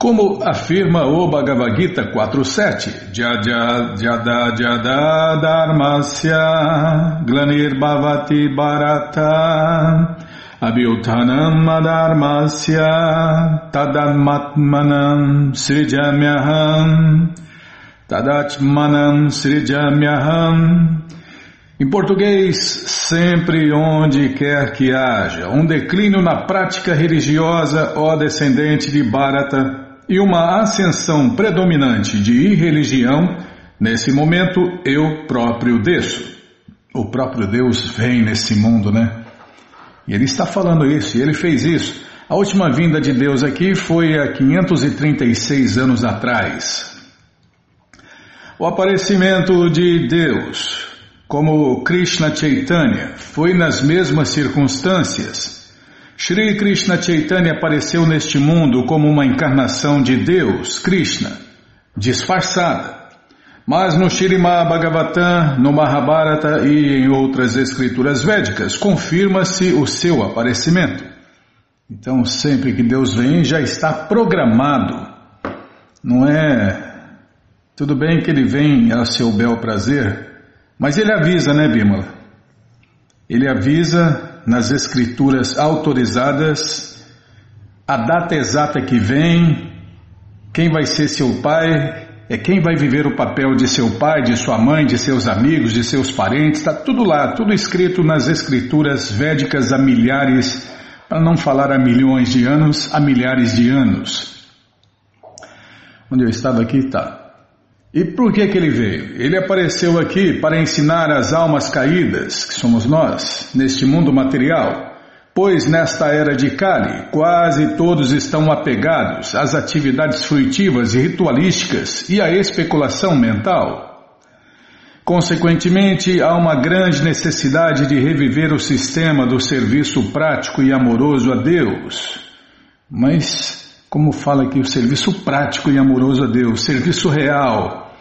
Como afirma o Bhagavad Gita 4.7, Jada Jada Jada Dharmasya Glanir Bharata Abhyutanam Adharmasya Tadamatmanam Srijamyaham Tadatmanam Srijamyaham. Em português, sempre onde quer que haja um declínio na prática religiosa, ó descendente de Bharata, e uma ascensão predominante de irreligião, nesse momento eu próprio desço. O próprio Deus vem nesse mundo, né? E ele está falando isso, e ele fez isso. A última vinda de Deus aqui foi há 536 anos atrás. O aparecimento de Deus, como Krishna Chaitanya, foi nas mesmas circunstâncias Shri Krishna Chaitanya apareceu neste mundo como uma encarnação de Deus, Krishna, disfarçada. Mas no Shrimad Bhagavatam, no Mahabharata e em outras escrituras védicas, confirma-se o seu aparecimento. Então, sempre que Deus vem, já está programado. Não é. Tudo bem que ele vem a seu bel prazer, mas ele avisa, né, Bímola? Ele avisa nas escrituras autorizadas a data exata que vem, quem vai ser seu pai, é quem vai viver o papel de seu pai, de sua mãe, de seus amigos, de seus parentes, está tudo lá, tudo escrito nas escrituras védicas há milhares, para não falar há milhões de anos, há milhares de anos. Onde eu estava aqui, tá. E por que, que ele veio? Ele apareceu aqui para ensinar as almas caídas, que somos nós, neste mundo material, pois nesta era de Kali quase todos estão apegados às atividades fruitivas e ritualísticas e à especulação mental. Consequentemente, há uma grande necessidade de reviver o sistema do serviço prático e amoroso a Deus. Mas como fala aqui, o serviço prático e amoroso a Deus, serviço real,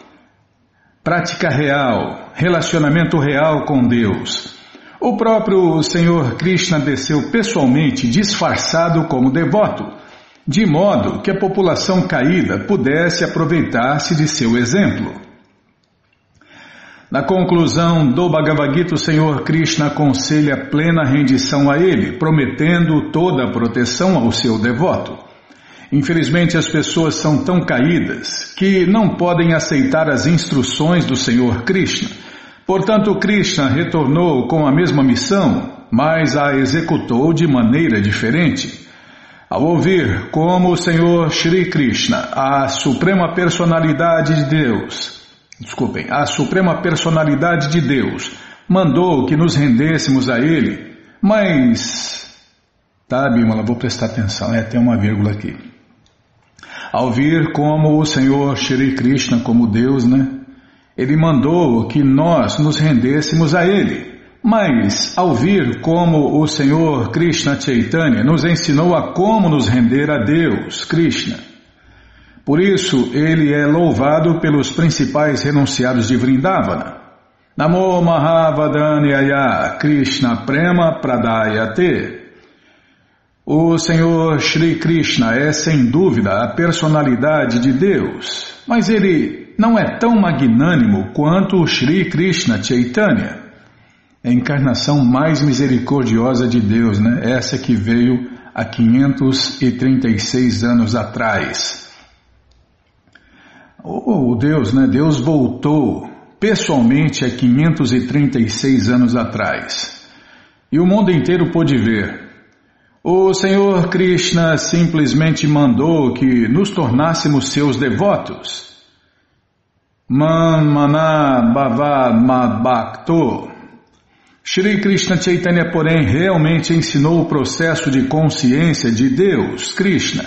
prática real, relacionamento real com Deus. O próprio Senhor Krishna desceu pessoalmente disfarçado como devoto, de modo que a população caída pudesse aproveitar-se de seu exemplo. Na conclusão do Bhagavad Gita, o Senhor Krishna aconselha plena rendição a ele, prometendo toda a proteção ao seu devoto. Infelizmente, as pessoas são tão caídas que não podem aceitar as instruções do Senhor Krishna. Portanto, Krishna retornou com a mesma missão, mas a executou de maneira diferente. Ao ouvir como o Senhor Shri Krishna, a suprema personalidade de Deus, desculpem, a suprema personalidade de Deus, mandou que nos rendêssemos a Ele, mas. Tá, Bimala, vou prestar atenção, é, tem uma vírgula aqui. Ao vir como o Senhor Shri Krishna, como Deus, né? Ele mandou que nós nos rendêssemos a Ele. Mas, ao vir como o Senhor Krishna Chaitanya nos ensinou a como nos render a Deus, Krishna. Por isso, ele é louvado pelos principais renunciados de Vrindavana. Namo Mahavadanyaya Krishna Prema Pradayate o Senhor Shri Krishna é sem dúvida a personalidade de Deus, mas ele não é tão magnânimo quanto o Shri Krishna Chaitanya. A encarnação mais misericordiosa de Deus, né? Essa que veio há 536 anos atrás. Oh, Deus, né? Deus voltou pessoalmente há 536 anos atrás. E o mundo inteiro pôde ver o Senhor Krishna simplesmente mandou que nos tornássemos seus devotos. Mamana Bhava Shri Krishna Chaitanya, porém, realmente ensinou o processo de consciência de Deus, Krishna.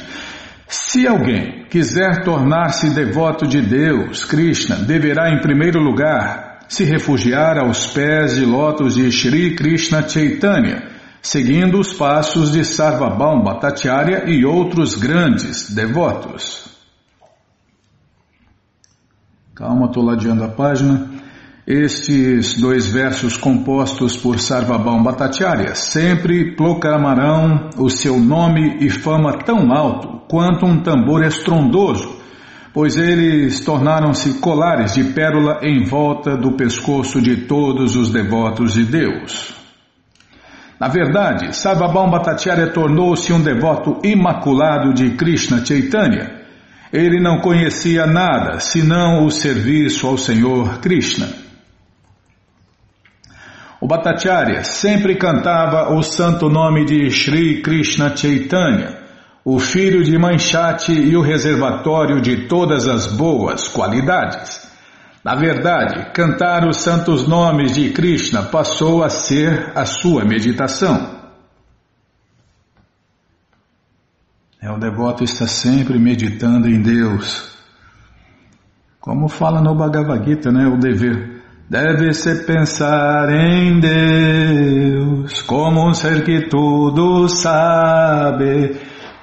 Se alguém quiser tornar-se devoto de Deus, Krishna, deverá, em primeiro lugar, se refugiar aos pés de lótus de Shri Krishna Chaitanya seguindo os passos de Sarvabhaum Bhattacharya e outros grandes devotos. Calma, estou ladeando a página. Estes dois versos compostos por Sarvabhaum Bhattacharya sempre proclamarão o seu nome e fama tão alto quanto um tambor estrondoso, pois eles tornaram-se colares de pérola em volta do pescoço de todos os devotos de Deus. Na verdade, Sarvabhaum Bhattacharya tornou-se um devoto imaculado de Krishna Chaitanya. Ele não conhecia nada senão o serviço ao Senhor Krishna. O Bhattacharya sempre cantava o santo nome de Sri Krishna Chaitanya, o filho de Manchate e o reservatório de todas as boas qualidades. Na verdade, cantar os santos nomes de Krishna passou a ser a sua meditação. É, o devoto está sempre meditando em Deus. Como fala no Bhagavad Gita, né? O dever. Deve-se pensar em Deus como um ser que tudo sabe.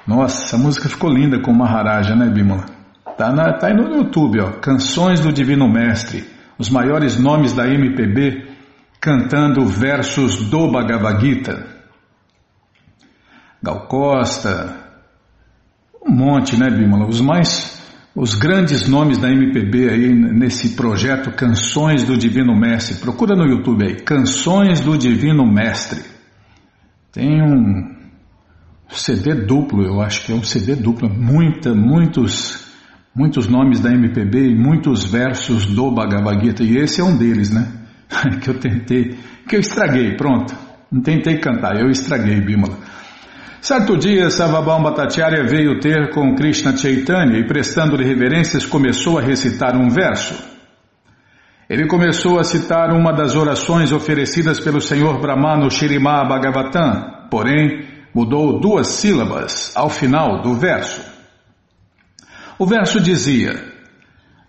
Nossa, a música ficou linda com Maharaja, né, Bimala? Tá, na, tá aí no YouTube, ó. Canções do Divino Mestre. Os maiores nomes da MPB cantando versos do Bhagavad Gita. Gal Costa, um monte, né, Bímola? Os mais, os grandes nomes da MPB aí nesse projeto Canções do Divino Mestre. Procura no YouTube aí, Canções do Divino Mestre. Tem um CD duplo, eu acho que é um CD duplo, muita, muitos muitos nomes da MPB e muitos versos do Bhagavad Gita, e esse é um deles, né? que eu tentei, que eu estraguei, pronto. Não tentei cantar, eu estraguei, Bimala. Certo dia, Savabam Bhattacharya veio ter com Krishna Chaitanya e, prestando-lhe reverências, começou a recitar um verso. Ele começou a citar uma das orações oferecidas pelo Senhor Brahma no Bhagavatam, porém mudou duas sílabas ao final do verso. O verso dizia: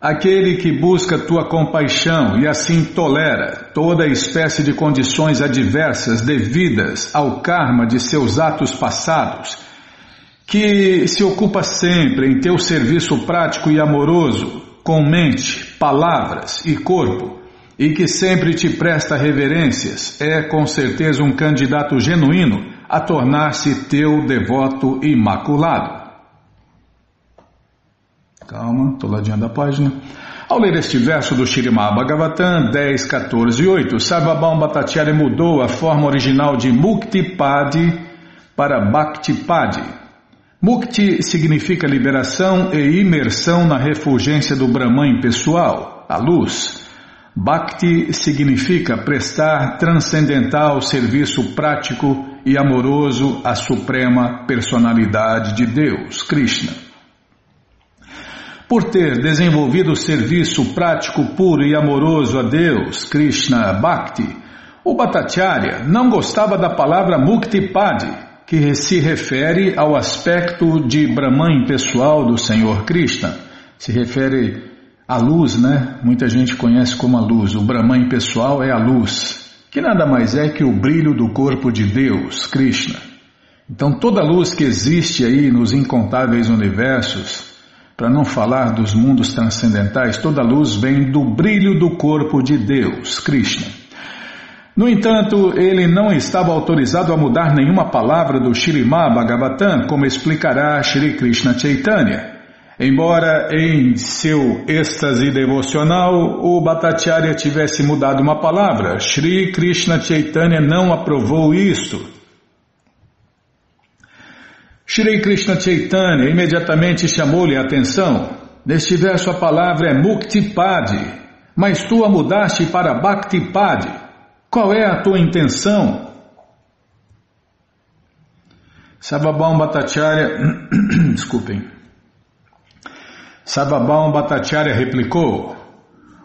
Aquele que busca tua compaixão e assim tolera toda espécie de condições adversas devidas ao karma de seus atos passados, que se ocupa sempre em teu serviço prático e amoroso, com mente, palavras e corpo, e que sempre te presta reverências, é com certeza um candidato genuíno a tornar-se teu devoto imaculado. Calma, estou lá diante da página. Ao ler este verso do Shirimá Bhagavatam 10, 14 e 8, Sarvabhaum Bhattacharya mudou a forma original de Muktipadi para Bhaktipadi. Mukti significa liberação e imersão na refulgência do Brahman pessoal, a luz. Bhakti significa prestar transcendental serviço prático e amoroso à suprema personalidade de Deus, Krishna. Por ter desenvolvido o serviço prático puro e amoroso a Deus, Krishna Bhakti, o Bhattacharya não gostava da palavra Muktipadi, que se refere ao aspecto de Brahman pessoal do Senhor Krishna. Se refere à luz, né? Muita gente conhece como a luz. O Brahman pessoal é a luz, que nada mais é que o brilho do corpo de Deus, Krishna. Então toda luz que existe aí nos incontáveis universos, para não falar dos mundos transcendentais, toda luz vem do brilho do corpo de Deus, Krishna. No entanto, ele não estava autorizado a mudar nenhuma palavra do Shirimá Bhagavatam, como explicará Shri Krishna Chaitanya. Embora em seu êxtase devocional o Bhattacharya tivesse mudado uma palavra, Shri Krishna Chaitanya não aprovou isto. Shri Krishna Chaitanya imediatamente chamou-lhe a atenção. Neste verso a palavra é Muktipadi, mas tu a mudaste para Bhaktipadi. Qual é a tua intenção? Sababam Bhattacharya, desculpem. Sababam Bhattacharya replicou: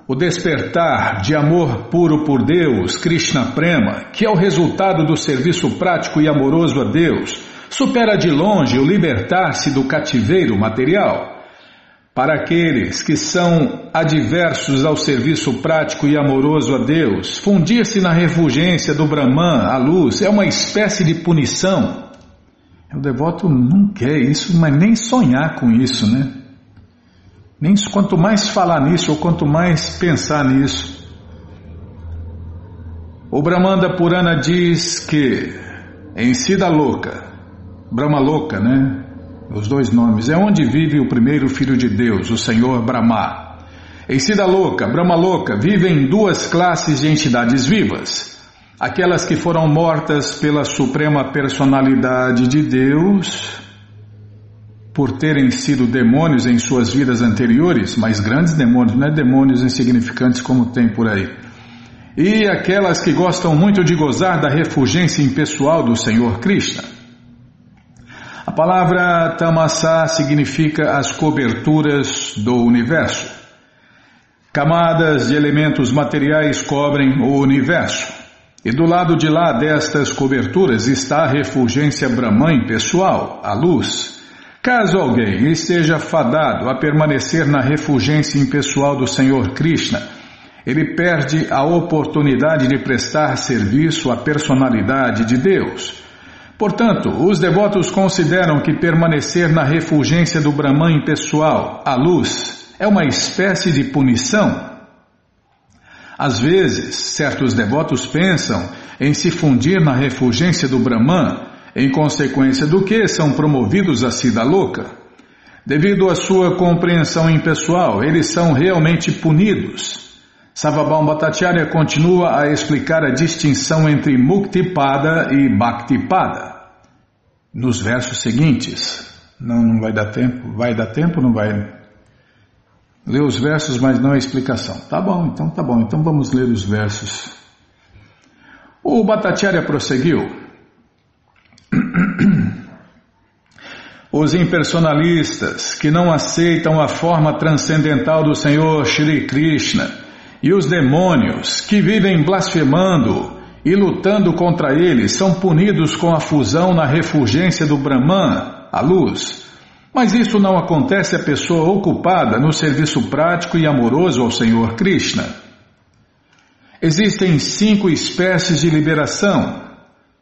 O despertar de amor puro por Deus, Krishna Prema, que é o resultado do serviço prático e amoroso a Deus, supera de longe o libertar-se do cativeiro material. Para aqueles que são adversos ao serviço prático e amoroso a Deus, fundir-se na refulgência do Brahman, a luz, é uma espécie de punição. O devoto não quer isso, mas nem sonhar com isso, né? Nem quanto mais falar nisso ou quanto mais pensar nisso. O Brahmanda Purana diz que em Sida Louca, Brahma Louca, né? os dois nomes, é onde vive o primeiro filho de Deus, o Senhor Brahma. Em Sida Louca, Brahma Louca, vivem duas classes de entidades vivas. Aquelas que foram mortas pela suprema personalidade de Deus, por terem sido demônios em suas vidas anteriores, mas grandes demônios, não é demônios insignificantes como tem por aí. E aquelas que gostam muito de gozar da refugência impessoal do Senhor Krishna. A palavra tamasa significa as coberturas do universo. Camadas de elementos materiais cobrem o universo. E do lado de lá destas coberturas está a refulgência Brahman pessoal, a luz. Caso alguém esteja fadado a permanecer na refulgência impessoal do Senhor Krishna, ele perde a oportunidade de prestar serviço à personalidade de Deus. Portanto, os devotos consideram que permanecer na refulgência do Brahman pessoal, a luz, é uma espécie de punição. Às vezes, certos devotos pensam em se fundir na refulgência do Brahman em consequência do que são promovidos a Sida Louca. Devido à sua compreensão impessoal, eles são realmente punidos. Savabam Bhattacharya continua a explicar a distinção entre Muktipada e Bhaktipada. Nos versos seguintes, não, não vai dar tempo, vai dar tempo não vai? Lê os versos, mas não a explicação. Tá bom, então tá bom, então vamos ler os versos. O Bhattacharya prosseguiu. Os impersonalistas que não aceitam a forma transcendental do Senhor Shri Krishna e os demônios que vivem blasfemando e lutando contra ele são punidos com a fusão na refulgência do Brahman, a luz. Mas isso não acontece à pessoa ocupada no serviço prático e amoroso ao Senhor Krishna. Existem cinco espécies de liberação: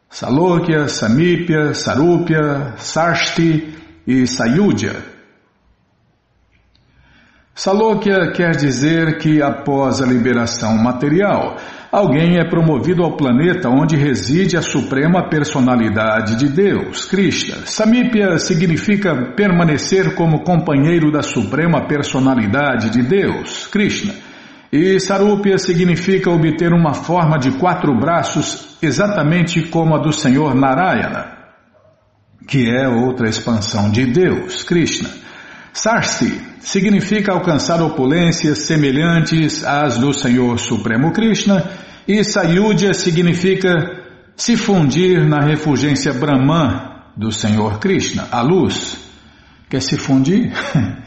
Salokya, Samipya, Sarupya, Sarshti e Sayudya. Salokya quer dizer que após a liberação material, alguém é promovido ao planeta onde reside a suprema personalidade de Deus, Krishna. Samipya significa permanecer como companheiro da suprema personalidade de Deus, Krishna. E Sarupya significa obter uma forma de quatro braços, exatamente como a do Senhor Narayana, que é outra expansão de Deus, Krishna. Sarsti significa alcançar opulências semelhantes às do Senhor Supremo Krishna, e Sayudya significa se fundir na refulgência Brahman do Senhor Krishna, a luz. Quer se fundir?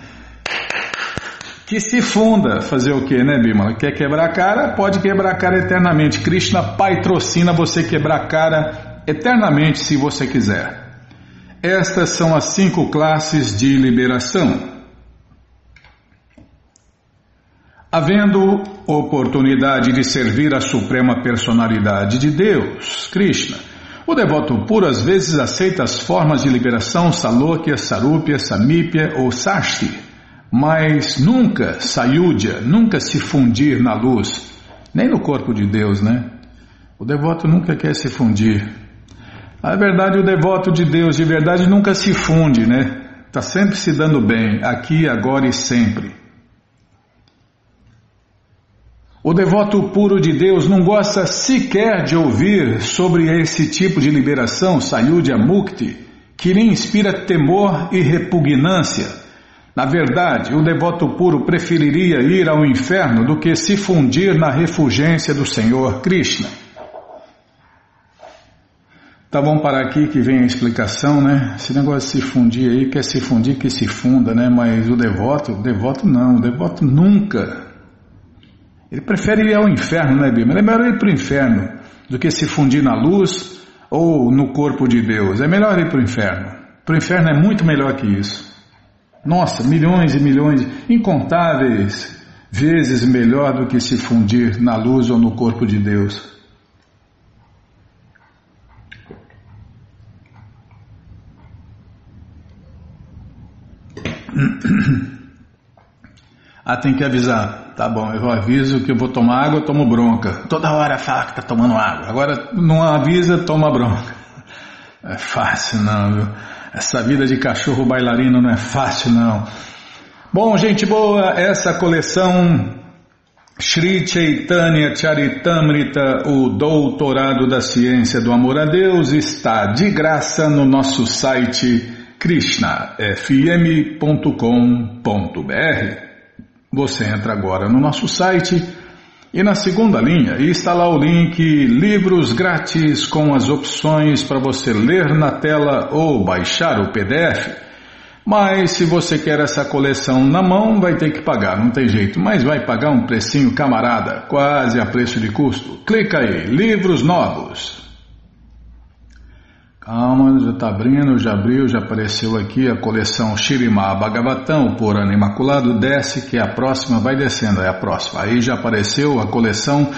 que se funda. Fazer o que, né, Bimala? Quer quebrar a cara? Pode quebrar a cara eternamente. Krishna patrocina você quebrar a cara eternamente se você quiser. Estas são as cinco classes de liberação. Havendo oportunidade de servir a suprema personalidade de Deus, Krishna, o devoto puro às vezes aceita as formas de liberação Salokya, Sarupya, Samipya ou Sashti mas nunca sayudya, nunca se fundir na luz, nem no corpo de Deus, né? O devoto nunca quer se fundir. Na verdade, o devoto de Deus de verdade nunca se funde, né? Está sempre se dando bem, aqui, agora e sempre. O devoto puro de Deus não gosta sequer de ouvir sobre esse tipo de liberação, Sayudya Mukti, que lhe inspira temor e repugnância na verdade, o devoto puro preferiria ir ao inferno do que se fundir na refulgência do Senhor Krishna. Tá bom parar aqui que vem a explicação, né? Esse negócio de se fundir aí, quer se fundir que se funda, né? Mas o devoto, o devoto não, o devoto nunca. Ele prefere ir ao inferno, né, Bima? É melhor ir para o inferno do que se fundir na luz ou no corpo de Deus. É melhor ir para o inferno. Para o inferno é muito melhor que isso. Nossa, milhões e milhões, incontáveis vezes melhor do que se fundir na luz ou no corpo de Deus. Ah, tem que avisar. Tá bom, eu aviso que eu vou tomar água, eu tomo bronca. Toda hora fala que tá tomando água. Agora não avisa, toma bronca. É fácil não, viu? Essa vida de cachorro bailarino não é fácil, não. Bom, gente boa, essa coleção Sri Chaitanya Charitamrita, o Doutorado da Ciência do Amor a Deus, está de graça no nosso site krishnafm.com.br. Você entra agora no nosso site e na segunda linha está lá o link Livros Grátis com as opções para você ler na tela ou baixar o PDF. Mas se você quer essa coleção na mão, vai ter que pagar, não tem jeito. Mas vai pagar um precinho camarada, quase a preço de custo. Clica aí, livros novos. Calma, já está abrindo, já abriu, já apareceu aqui a coleção Shirimá Bhagavatam, o Purana Imaculado, desce, que é a próxima, vai descendo, é a próxima. Aí já apareceu a coleção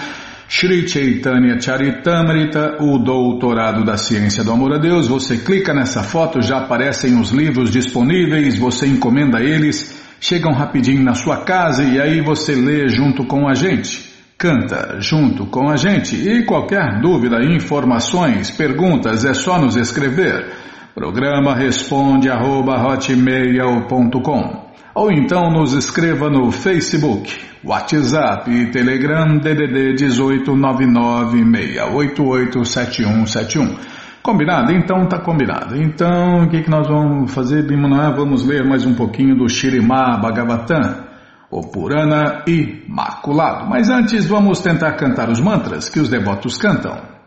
Shri Chaitanya Charitamrita, o Doutorado da Ciência do Amor a Deus. Você clica nessa foto, já aparecem os livros disponíveis, você encomenda eles, chegam rapidinho na sua casa e aí você lê junto com a gente canta junto com a gente. E qualquer dúvida, informações, perguntas, é só nos escrever. Programa responde arroba, ou então nos escreva no Facebook, WhatsApp e Telegram DDD 18996887171. Combinado? Então tá combinado. Então o que, que nós vamos fazer, Bimana? Vamos ler mais um pouquinho do Shirimá Bhagavatam o Purana Imaculado. Mas antes vamos tentar cantar os mantras que os devotos cantam.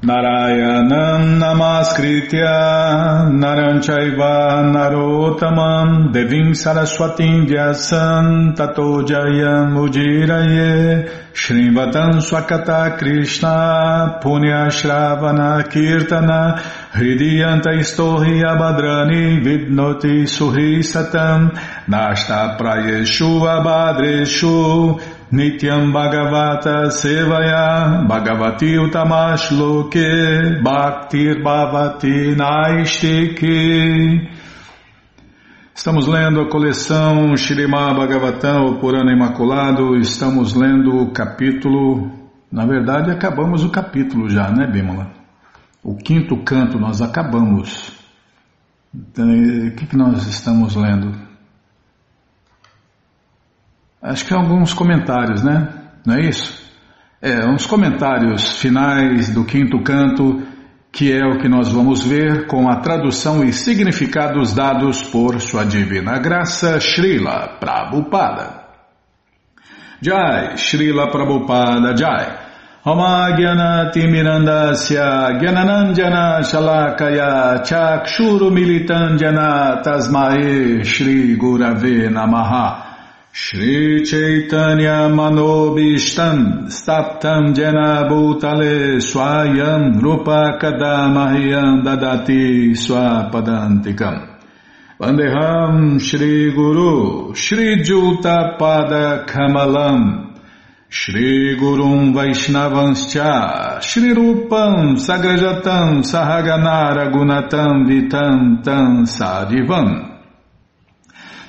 Narayanam Namaskritya Naranchaiva Narotamam Devim Saraswatim Vyasam Tato Jayam Ujiraye Shrivatam Swakata Krishna Punya Shravana Kirtana Hridiyanta Istohi Abhadrani Vidnoti Suhi Satam Nashta Prayeshu Abhadreshu Nityam Bhagavata Sevaya Bhagavati Utamash Loke Bhaktir Bhavati Naistiki Estamos lendo a coleção Shirima Bhagavatam, o Purana Imaculado, estamos lendo o capítulo, na verdade acabamos o capítulo já, né Bimala? O quinto canto nós acabamos. Então, o que, que nós estamos lendo? Acho que alguns comentários, né? Não é isso? É, uns comentários finais do quinto canto, que é o que nós vamos ver com a tradução e significados dados por Sua Divina Graça Srila Prabhupada. Jai, Srila Prabhupada Jai. Gyanati Mirandasya Gyananandjana Shalakaya Chakshuru Militandjana Tasmae Shri Chaitanya Manobishtam Staptam Jena Bhutale Swayam Rupa Kadamahyam Dadati Swapadantikam. Vandeham Shri Guru Shri Juta Pada Kamalam. Shri Gurum Vaishnavanscha Shri Rupam Sagrajatam Sahaganara Gunatam Vitam Tam Sadivam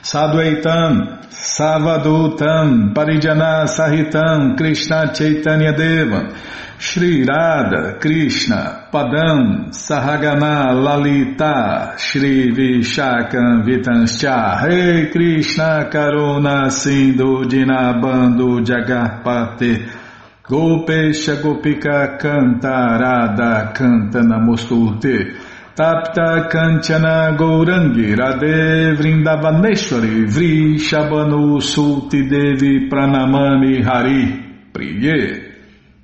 Sadvaitam Savadutam Parijana Sahitam Krishna Chaitanya Deva Shri Radha Krishna Padam Sahagana Lalita Shri Vishakam Vitanscha Rei Krishna Karuna Sindhu Dinabando Jagarpate Gopesha Gopika Cantarada Canta Tapta Kanchana Gourangi Radhe Vrindavaneshwari Vri Shabanu Sulti Devi Pranamani Hari Priye.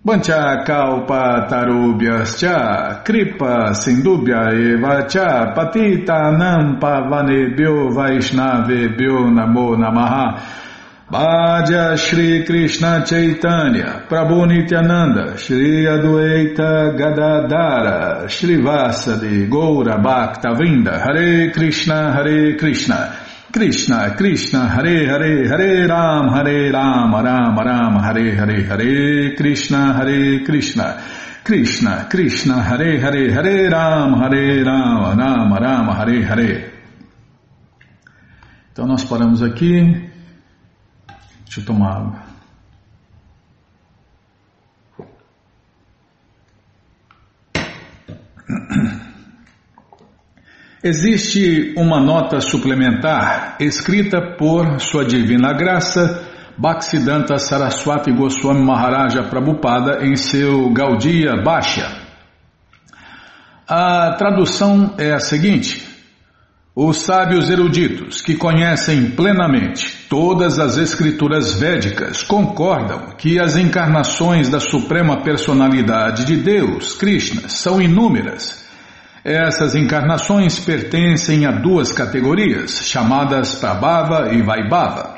Bancha Kalpa Tarubhyascha Kripa Sindubhya Eva Cha Patita Nampa Vanebhyo Vaishnavebhyo Namo Namaha Bhaja Shri Krishna Chaitanya, Prabhu Nityananda, Shri Adueita Gadadara, Shri Vasadi, Goura Bhakta Vrinda, Hare Krishna, Hare Krishna, Krishna, Krishna, Hare Hare, Hare Ram, Hare Ram, Ram Ram, Hare Hare, Hare Krishna, Hare Krishna, Krishna, Krishna, Hare Hare, Hare Ram, Hare Ram, Ram Ram, Hare Hare. Então nós paramos aqui. Deixa eu tomar água. Existe uma nota suplementar escrita por Sua Divina Graça Bhaktisiddhanta Saraswati Goswami Maharaja Prabhupada em seu Gaudiya Baixa. A tradução é a seguinte: Os sábios eruditos que conhecem plenamente todas as escrituras védicas concordam que as encarnações da Suprema Personalidade de Deus, Krishna, são inúmeras essas encarnações pertencem a duas categorias, chamadas Prabhava e Vaibhava.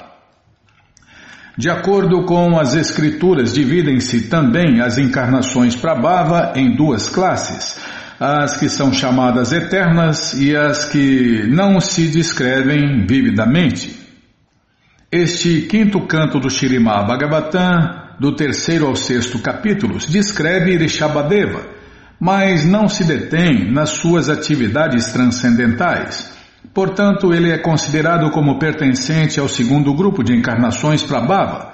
De acordo com as escrituras, dividem-se também as encarnações Prabhava em duas classes, as que são chamadas eternas e as que não se descrevem vividamente. Este quinto canto do Shirimá Bhagavatam, do terceiro ao sexto capítulos, descreve Rishabhadeva, mas não se detém nas suas atividades transcendentais. Portanto, ele é considerado como pertencente ao segundo grupo de encarnações Prabhava.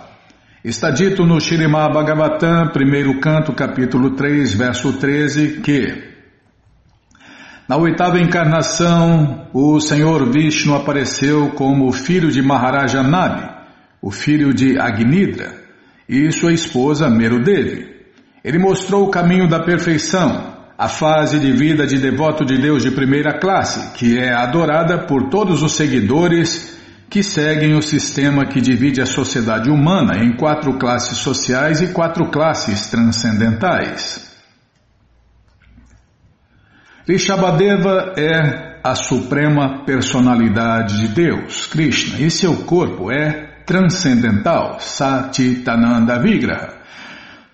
Está dito no Shirimá Bhagavatam, primeiro canto, capítulo 3, verso 13, que na oitava encarnação, o Senhor Vishnu apareceu como filho de Maharaja Nabi, o filho de Agnidra, e sua esposa Merudevi. Ele mostrou o caminho da perfeição, a fase de vida de devoto de Deus de primeira classe, que é adorada por todos os seguidores que seguem o sistema que divide a sociedade humana em quatro classes sociais e quatro classes transcendentais. Rishabhadeva é a suprema personalidade de Deus, Krishna, e seu corpo é transcendental, Satitananda Vigraha.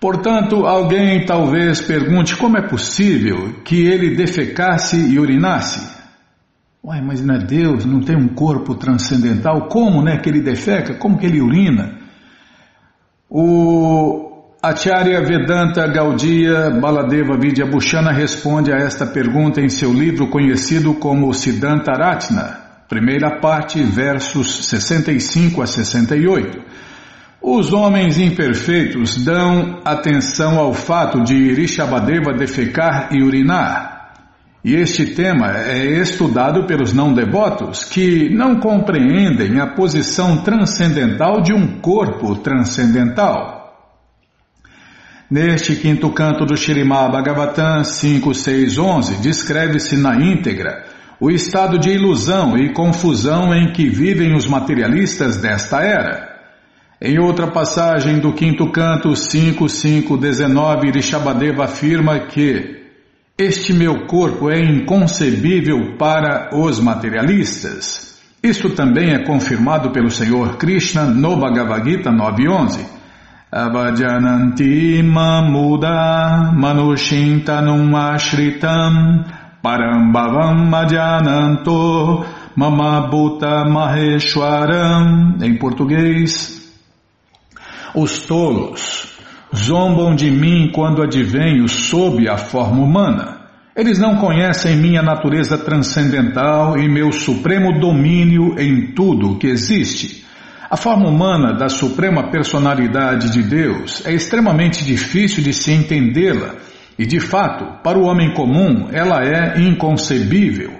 Portanto, alguém talvez pergunte como é possível que ele defecasse e urinasse. Uai, mas não é Deus, não tem um corpo transcendental, como né, que ele defeca, como que ele urina? O Acharya Vedanta Gaudiya Baladeva Vidya Bhushana responde a esta pergunta em seu livro conhecido como Siddhanta Ratna, primeira parte, versos 65 a 68. Os homens imperfeitos dão atenção ao fato de Rishabhadeva defecar e urinar. E este tema é estudado pelos não devotos que não compreendem a posição transcendental de um corpo transcendental. Neste quinto canto do Shirimá Bhagavatam 5.6.11 descreve-se na íntegra o estado de ilusão e confusão em que vivem os materialistas desta era. Em outra passagem do quinto canto 5.5.19, Rishabhadeva afirma que este meu corpo é inconcebível para os materialistas. Isto também é confirmado pelo Senhor Krishna no Bhagavad Gita 9.11. Avajananti mamuda manushintanum ashritam parambhavam ajananto mamabhuta maheshwaram. Em português, os tolos zombam de mim quando advenho sob a forma humana. Eles não conhecem minha natureza transcendental e meu supremo domínio em tudo que existe. A forma humana da suprema personalidade de Deus é extremamente difícil de se entendê-la e, de fato, para o homem comum, ela é inconcebível.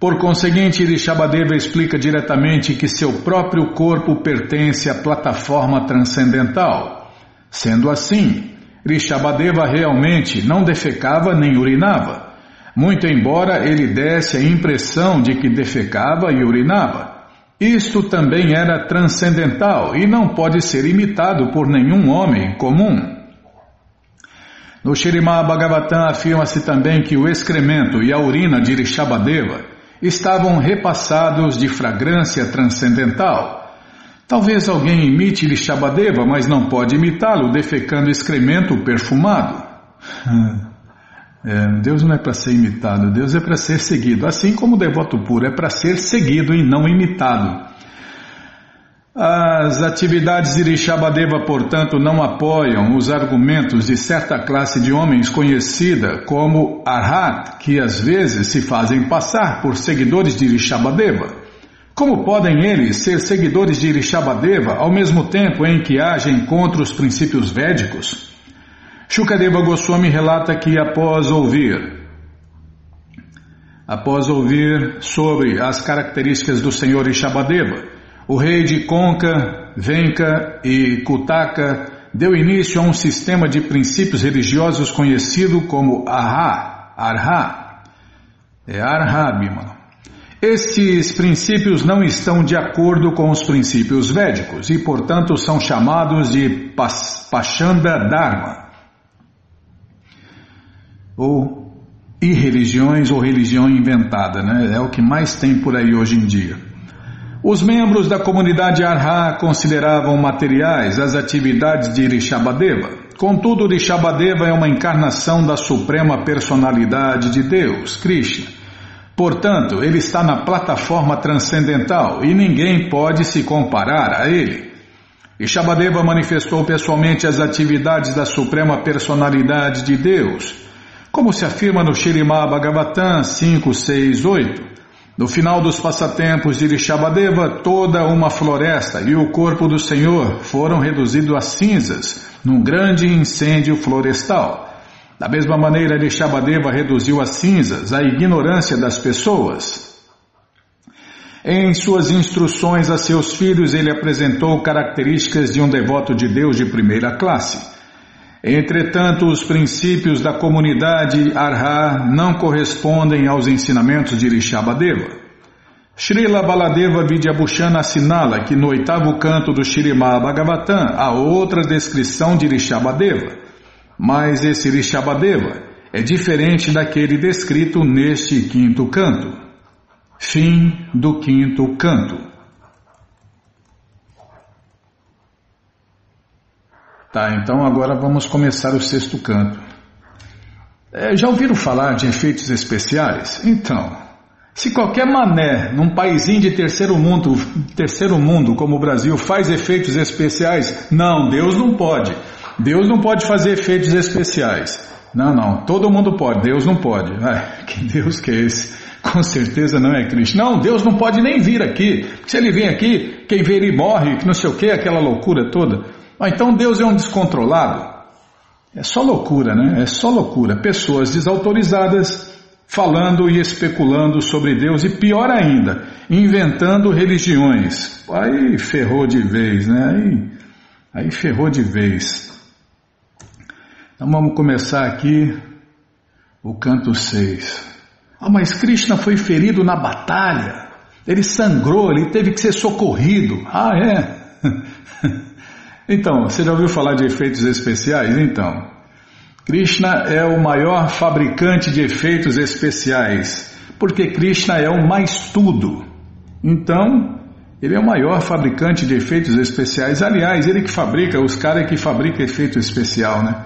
Por conseguinte, Rishabhadeva explica diretamente que seu próprio corpo pertence à plataforma transcendental. Sendo assim, Rishabhadeva realmente não defecava nem urinava, muito embora ele desse a impressão de que defecava e urinava. Isto também era transcendental e não pode ser imitado por nenhum homem comum. No Shirimá Bhagavatam afirma-se também que o excremento e a urina de Rishabhadeva estavam repassados de fragrância transcendental. Talvez alguém imite Lishabadeva, mas não pode imitá-lo defecando excremento perfumado. É, Deus não é para ser imitado, Deus é para ser seguido. Assim como o devoto puro é para ser seguido e não imitado. As atividades de Rishabhadeva, portanto, não apoiam os argumentos de certa classe de homens conhecida como Arhat, que às vezes se fazem passar por seguidores de Rishabhadeva. Como podem eles ser seguidores de Rishabhadeva ao mesmo tempo em que agem contra os princípios védicos? Shukadeva Goswami relata que após ouvir Após ouvir sobre as características do Senhor Ishabadeva, o rei de Konka, Venka e Kutaka deu início a um sistema de princípios religiosos conhecido como Arha, Arha. É Arha, Bimala. Estes princípios não estão de acordo com os princípios védicos e, portanto, são chamados de Pachanda Dharma, ou irreligiões ou religião inventada, né? É o que mais tem por aí hoje em dia. Os membros da comunidade Arha consideravam materiais as atividades de Rishabhadeva. Contudo, Rishabhadeva é uma encarnação da suprema personalidade de Deus, Krishna Portanto, ele está na plataforma transcendental e ninguém pode se comparar a ele. Shabadeva manifestou pessoalmente as atividades da Suprema Personalidade de Deus, como se afirma no Shirimá Bhagavatam 568. No final dos passatempos de Rishabhadeva, toda uma floresta e o corpo do Senhor foram reduzidos a cinzas num grande incêndio florestal. Da mesma maneira, Rishabhadeva reduziu a cinzas a ignorância das pessoas. Em suas instruções a seus filhos, ele apresentou características de um devoto de Deus de primeira classe. Entretanto, os princípios da comunidade Arha não correspondem aos ensinamentos de Rishabhadeva. Srila Baladeva Vidyabhushana assinala que no oitavo canto do Shirimá Bhagavatam há outra descrição de Rishabhadeva. Mas esse Rishabhadeva é diferente daquele descrito neste quinto canto. Fim do quinto canto. Tá, então agora vamos começar o sexto canto. É, já ouviram falar de efeitos especiais? Então, se qualquer mané num paísinho de terceiro mundo, terceiro mundo como o Brasil faz efeitos especiais, não, Deus não pode. Deus não pode fazer efeitos especiais. Não, não, todo mundo pode, Deus não pode. Ai, que Deus que é esse? Com certeza não é Cristo. Não, Deus não pode nem vir aqui. Se ele vem aqui, quem vê ele morre, que não sei o que, aquela loucura toda. Ah, então Deus é um descontrolado. É só loucura, né? É só loucura. Pessoas desautorizadas falando e especulando sobre Deus e pior ainda, inventando religiões. Aí ferrou de vez, né? Aí, aí ferrou de vez. Então vamos começar aqui o canto 6. Ah, mas Krishna foi ferido na batalha. Ele sangrou, ele teve que ser socorrido. Ah, é? então, você já ouviu falar de efeitos especiais? Então, Krishna é o maior fabricante de efeitos especiais, porque Krishna é o mais tudo. Então, ele é o maior fabricante de efeitos especiais. Aliás, ele que fabrica, os caras que fabricam efeito especial, né?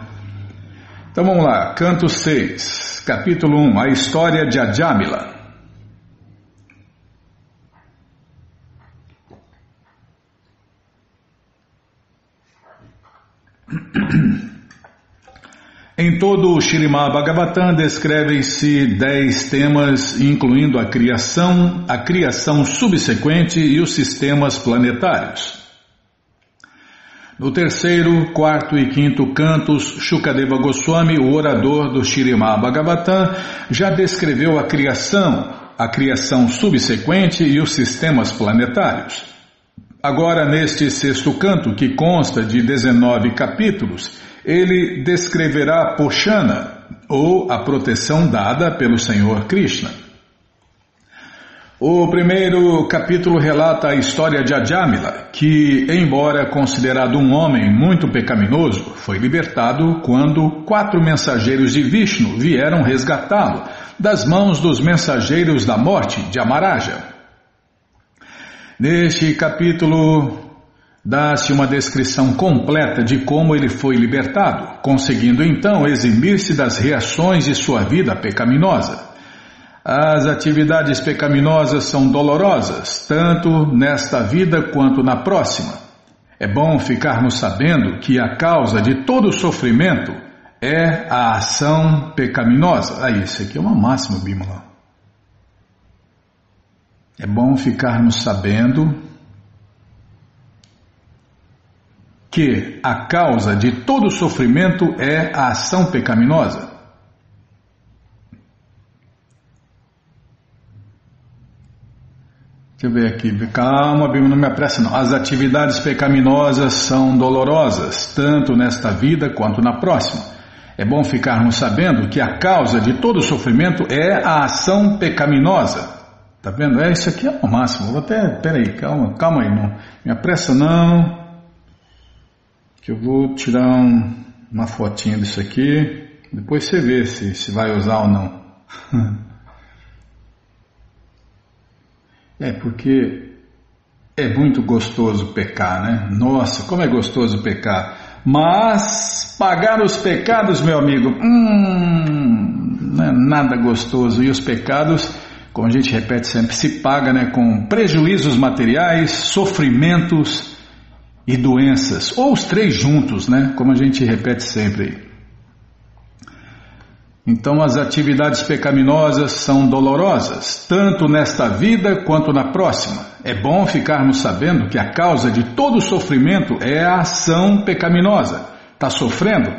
Então vamos lá, canto 6, capítulo 1, a história de Adjamila. Em todo o Shirimá Bhagavatam descrevem-se dez temas, incluindo a criação, a criação subsequente e os sistemas planetários. No terceiro, quarto e quinto cantos, Shukadeva Goswami, o orador do Shirimá Bhagavatam, já descreveu a criação, a criação subsequente e os sistemas planetários. Agora, neste sexto canto, que consta de 19 capítulos, ele descreverá Poshana, ou a proteção dada pelo Senhor Krishna. O primeiro capítulo relata a história de Ajamila, que, embora considerado um homem muito pecaminoso, foi libertado quando quatro mensageiros de Vishnu vieram resgatá-lo das mãos dos mensageiros da morte de Amaraja. Neste capítulo, dá-se uma descrição completa de como ele foi libertado, conseguindo então eximir-se das reações de sua vida pecaminosa. As atividades pecaminosas são dolorosas, tanto nesta vida quanto na próxima. É bom ficarmos sabendo que a causa de todo sofrimento é a ação pecaminosa. Ah, isso aqui é uma máxima, Bímola. É bom ficarmos sabendo que a causa de todo sofrimento é a ação pecaminosa. Deixa eu ver aqui. Calma, Bima, não me apressa não. As atividades pecaminosas são dolorosas, tanto nesta vida quanto na próxima. É bom ficarmos sabendo que a causa de todo sofrimento é a ação pecaminosa. Tá vendo? É, isso aqui é o máximo. Vou até. Peraí, calma, calma aí, não. Me apressa não. Que eu vou tirar um, uma fotinha disso aqui. Depois você vê se, se vai usar ou não. É porque é muito gostoso pecar, né? Nossa, como é gostoso pecar. Mas pagar os pecados, meu amigo, hum, não é nada gostoso. E os pecados, como a gente repete sempre, se paga né, com prejuízos materiais, sofrimentos e doenças. Ou os três juntos, né? Como a gente repete sempre. Então as atividades pecaminosas são dolorosas, tanto nesta vida quanto na próxima. É bom ficarmos sabendo que a causa de todo sofrimento é a ação pecaminosa. Está sofrendo?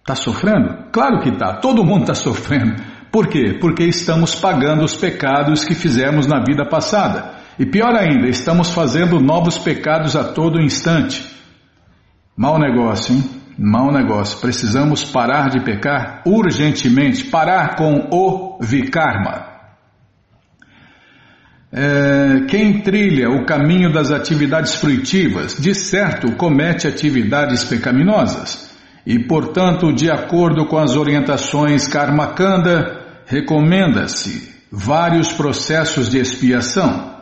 Está sofrendo? Claro que está, todo mundo está sofrendo. Por quê? Porque estamos pagando os pecados que fizemos na vida passada. E pior ainda, estamos fazendo novos pecados a todo instante. Mau negócio, hein? Mau negócio. Precisamos parar de pecar urgentemente, parar com o vikarma. É, quem trilha o caminho das atividades fruitivas, de certo comete atividades pecaminosas. E, portanto, de acordo com as orientações Karmakanda, recomenda-se vários processos de expiação.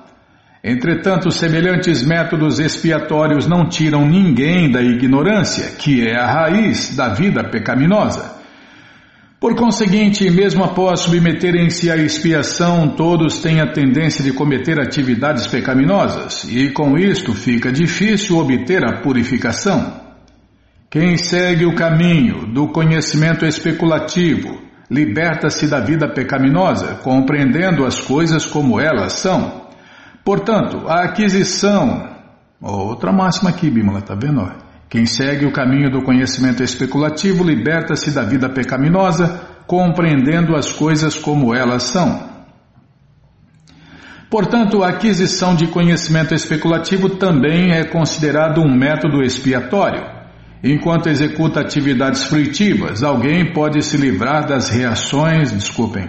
Entretanto, semelhantes métodos expiatórios não tiram ninguém da ignorância, que é a raiz da vida pecaminosa. Por conseguinte, mesmo após submeterem-se à expiação, todos têm a tendência de cometer atividades pecaminosas, e com isto fica difícil obter a purificação. Quem segue o caminho do conhecimento especulativo liberta-se da vida pecaminosa, compreendendo as coisas como elas são. Portanto, a aquisição, outra máxima aqui, Bimala, está vendo? Quem segue o caminho do conhecimento especulativo liberta-se da vida pecaminosa, compreendendo as coisas como elas são. Portanto, a aquisição de conhecimento especulativo também é considerado um método expiatório. Enquanto executa atividades fruitivas, alguém pode se livrar das reações, desculpem,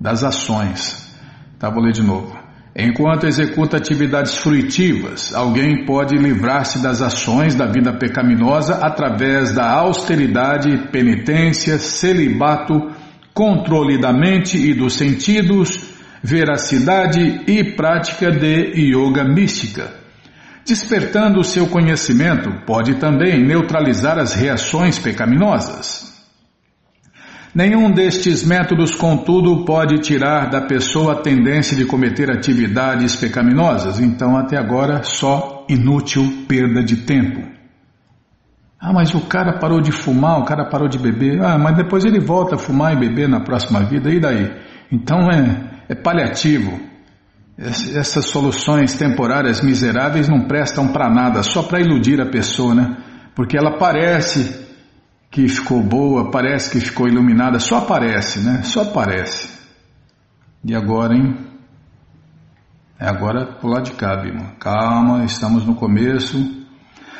das ações. Tá, vou ler de novo. Enquanto executa atividades fruitivas, alguém pode livrar-se das ações da vida pecaminosa através da austeridade, penitência, celibato, controle da mente e dos sentidos, veracidade e prática de yoga mística. Despertando o seu conhecimento, pode também neutralizar as reações pecaminosas. Nenhum destes métodos, contudo, pode tirar da pessoa a tendência de cometer atividades pecaminosas, então até agora só inútil perda de tempo. Ah, mas o cara parou de fumar, o cara parou de beber. Ah, mas depois ele volta a fumar e beber na próxima vida, e daí? Então é, é paliativo. Essas soluções temporárias miseráveis não prestam para nada, só para iludir a pessoa, né? Porque ela parece que ficou boa, parece que ficou iluminada, só aparece, né? Só aparece. E agora, hein? É agora pro lado de cá, Bima. Calma, estamos no começo.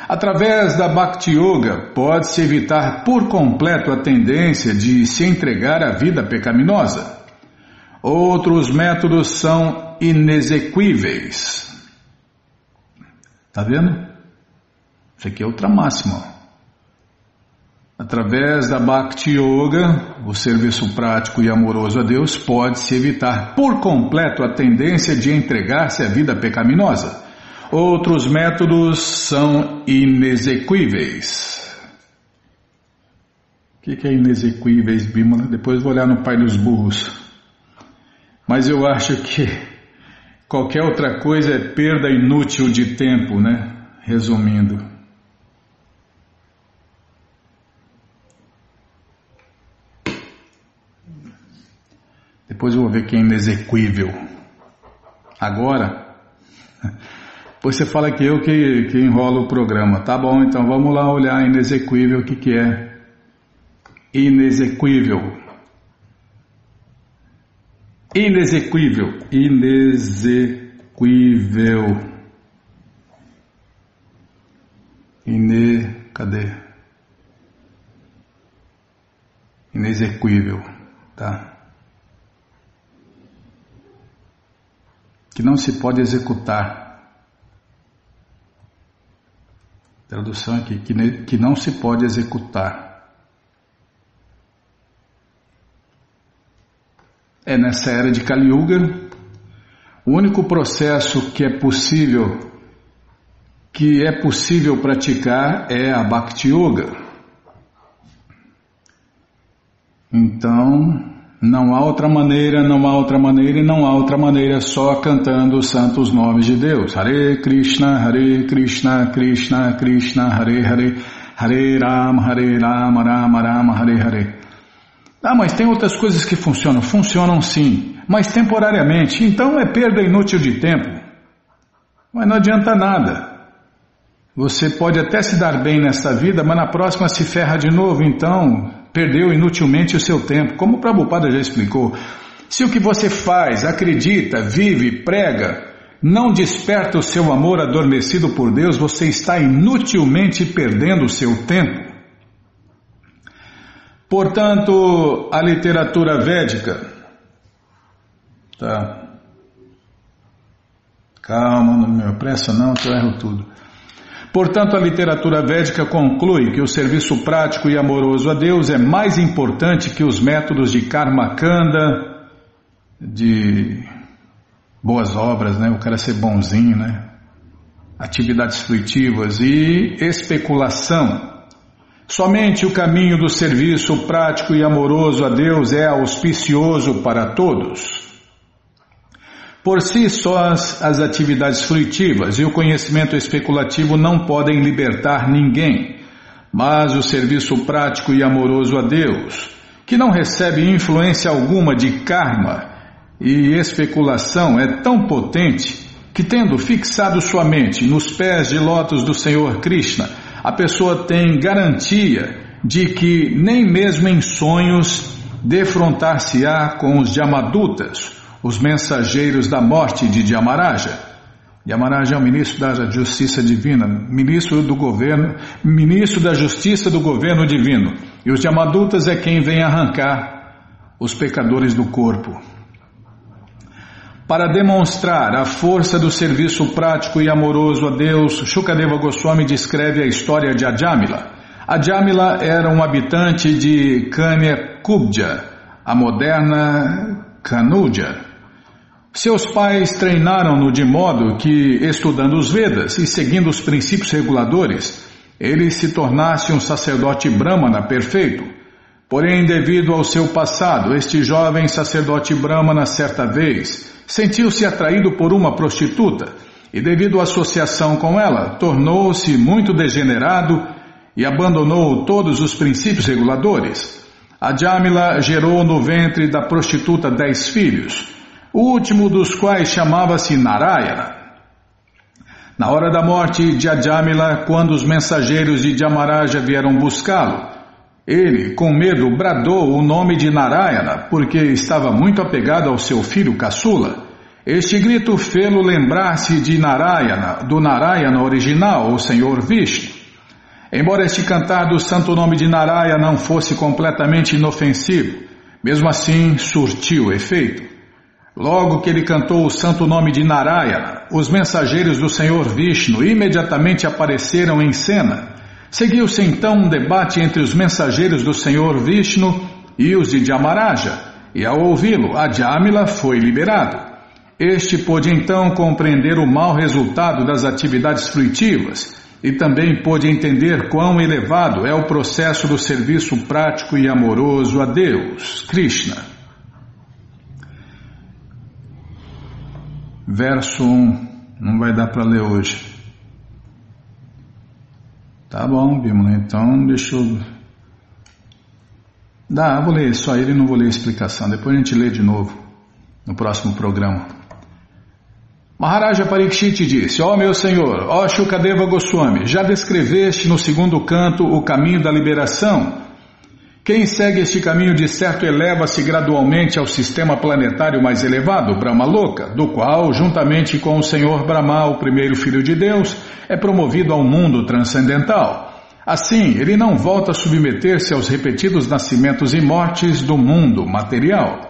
Através da Bhakti Yoga, pode-se evitar por completo a tendência de se entregar à vida pecaminosa. Outros métodos são inexequíveis. Tá vendo? Isso aqui é outra máxima. Através da Bhakti Yoga, o serviço prático e amoroso a Deus, pode-se evitar por completo a tendência de entregar-se à vida pecaminosa. Outros métodos são inexequíveis. O que é inexequíveis, Bimala? Depois vou olhar no Pai dos Burros. Mas eu acho que qualquer outra coisa é perda inútil de tempo, né? Resumindo. Depois eu vou ver quem é inexequível. Agora, depois você fala que eu que, que enrolo o programa. Tá bom, então vamos lá olhar inexequível, o que, que é inexequível. Inexequível, inexequível. Ine, cadê? Inexequível, tá? Que não se pode executar. Tradução aqui, que, que não se pode executar. É nessa era de Kali Yuga, o único processo que é possível que é possível praticar é a Bhakti Yoga. Então, não há outra maneira, não há outra maneira e não há outra maneira só cantando os santos nomes de Deus. Hare Krishna, Hare Krishna, Krishna Krishna, Hare Hare, Hare Rama, Hare Rama, Rama Rama, Hare Hare. Ah, mas tem outras coisas que funcionam. Funcionam sim, mas temporariamente. Então é perda inútil de tempo. Mas não adianta nada. Você pode até se dar bem nesta vida, mas na próxima se ferra de novo. Então perdeu inutilmente o seu tempo. Como o Prabhupada já explicou. Se o que você faz, acredita, vive, prega, não desperta o seu amor adormecido por Deus, você está inutilmente perdendo o seu tempo. Portanto, a literatura védica. Tá. Calma, não me apressa não, que eu erro tudo. Portanto, a literatura védica conclui que o serviço prático e amoroso a Deus é mais importante que os métodos de karma kanda, de boas obras, né? O cara ser bonzinho, né? Atividades fruitivas e especulação Somente o caminho do serviço prático e amoroso a Deus é auspicioso para todos. Por si sós, as atividades fruitivas e o conhecimento especulativo não podem libertar ninguém, mas o serviço prático e amoroso a Deus, que não recebe influência alguma de karma e especulação, é tão potente que, tendo fixado sua mente nos pés de lótus do Senhor Krishna, a pessoa tem garantia de que nem mesmo em sonhos defrontar-se-á com os Yamadutas, os mensageiros da morte de Yamaraja. Yamaraja é o ministro da Justiça Divina, ministro do governo, ministro da Justiça do governo divino. E os Yamadutas é quem vem arrancar os pecadores do corpo. Para demonstrar a força do serviço prático e amoroso a Deus, Shukadeva Goswami descreve a história de Ajamila. Ajamila era um habitante de Kanya Kubja, a moderna Kanuja. Seus pais treinaram-no de modo que, estudando os Vedas e seguindo os princípios reguladores, ele se tornasse um sacerdote brahmana perfeito. Porém, devido ao seu passado, este jovem sacerdote brahmana certa vez sentiu-se atraído por uma prostituta e, devido à associação com ela, tornou-se muito degenerado e abandonou todos os princípios reguladores. A Jamila gerou no ventre da prostituta dez filhos, o último dos quais chamava-se Narayana. Na hora da morte de Ajamila, quando os mensageiros de Jamaraja vieram buscá-lo, ele, com medo, bradou o nome de Narayana, porque estava muito apegado ao seu filho caçula. Este grito fê-lo lembrar-se de Narayana, do Narayana original, o Senhor Vishnu. Embora este cantar do santo nome de Narayana não fosse completamente inofensivo, mesmo assim surtiu efeito. Logo que ele cantou o santo nome de Narayana, os mensageiros do Senhor Vishnu imediatamente apareceram em cena Seguiu-se então um debate entre os mensageiros do Senhor Vishnu e os de Jamaraja, e ao ouvi-lo, Adjamila foi liberado. Este pôde então compreender o mau resultado das atividades fruitivas e também pôde entender quão elevado é o processo do serviço prático e amoroso a Deus, Krishna. Verso 1, não vai dar para ler hoje. Tá bom, Bímola, então deixa eu. Dá, vou ler só ele não vou ler a explicação, depois a gente lê de novo no próximo programa. Maharaja Parikshit disse: Ó oh, meu senhor, ó oh, Shukadeva Goswami, já descreveste no segundo canto o caminho da liberação Quem segue este caminho de certo eleva-se gradualmente ao sistema planetário mais elevado, Brahma Loka, do qual, juntamente com o Senhor Brahma, o primeiro filho de Deus, é promovido ao mundo transcendental. Assim, ele não volta a submeter-se aos repetidos nascimentos e mortes do mundo material.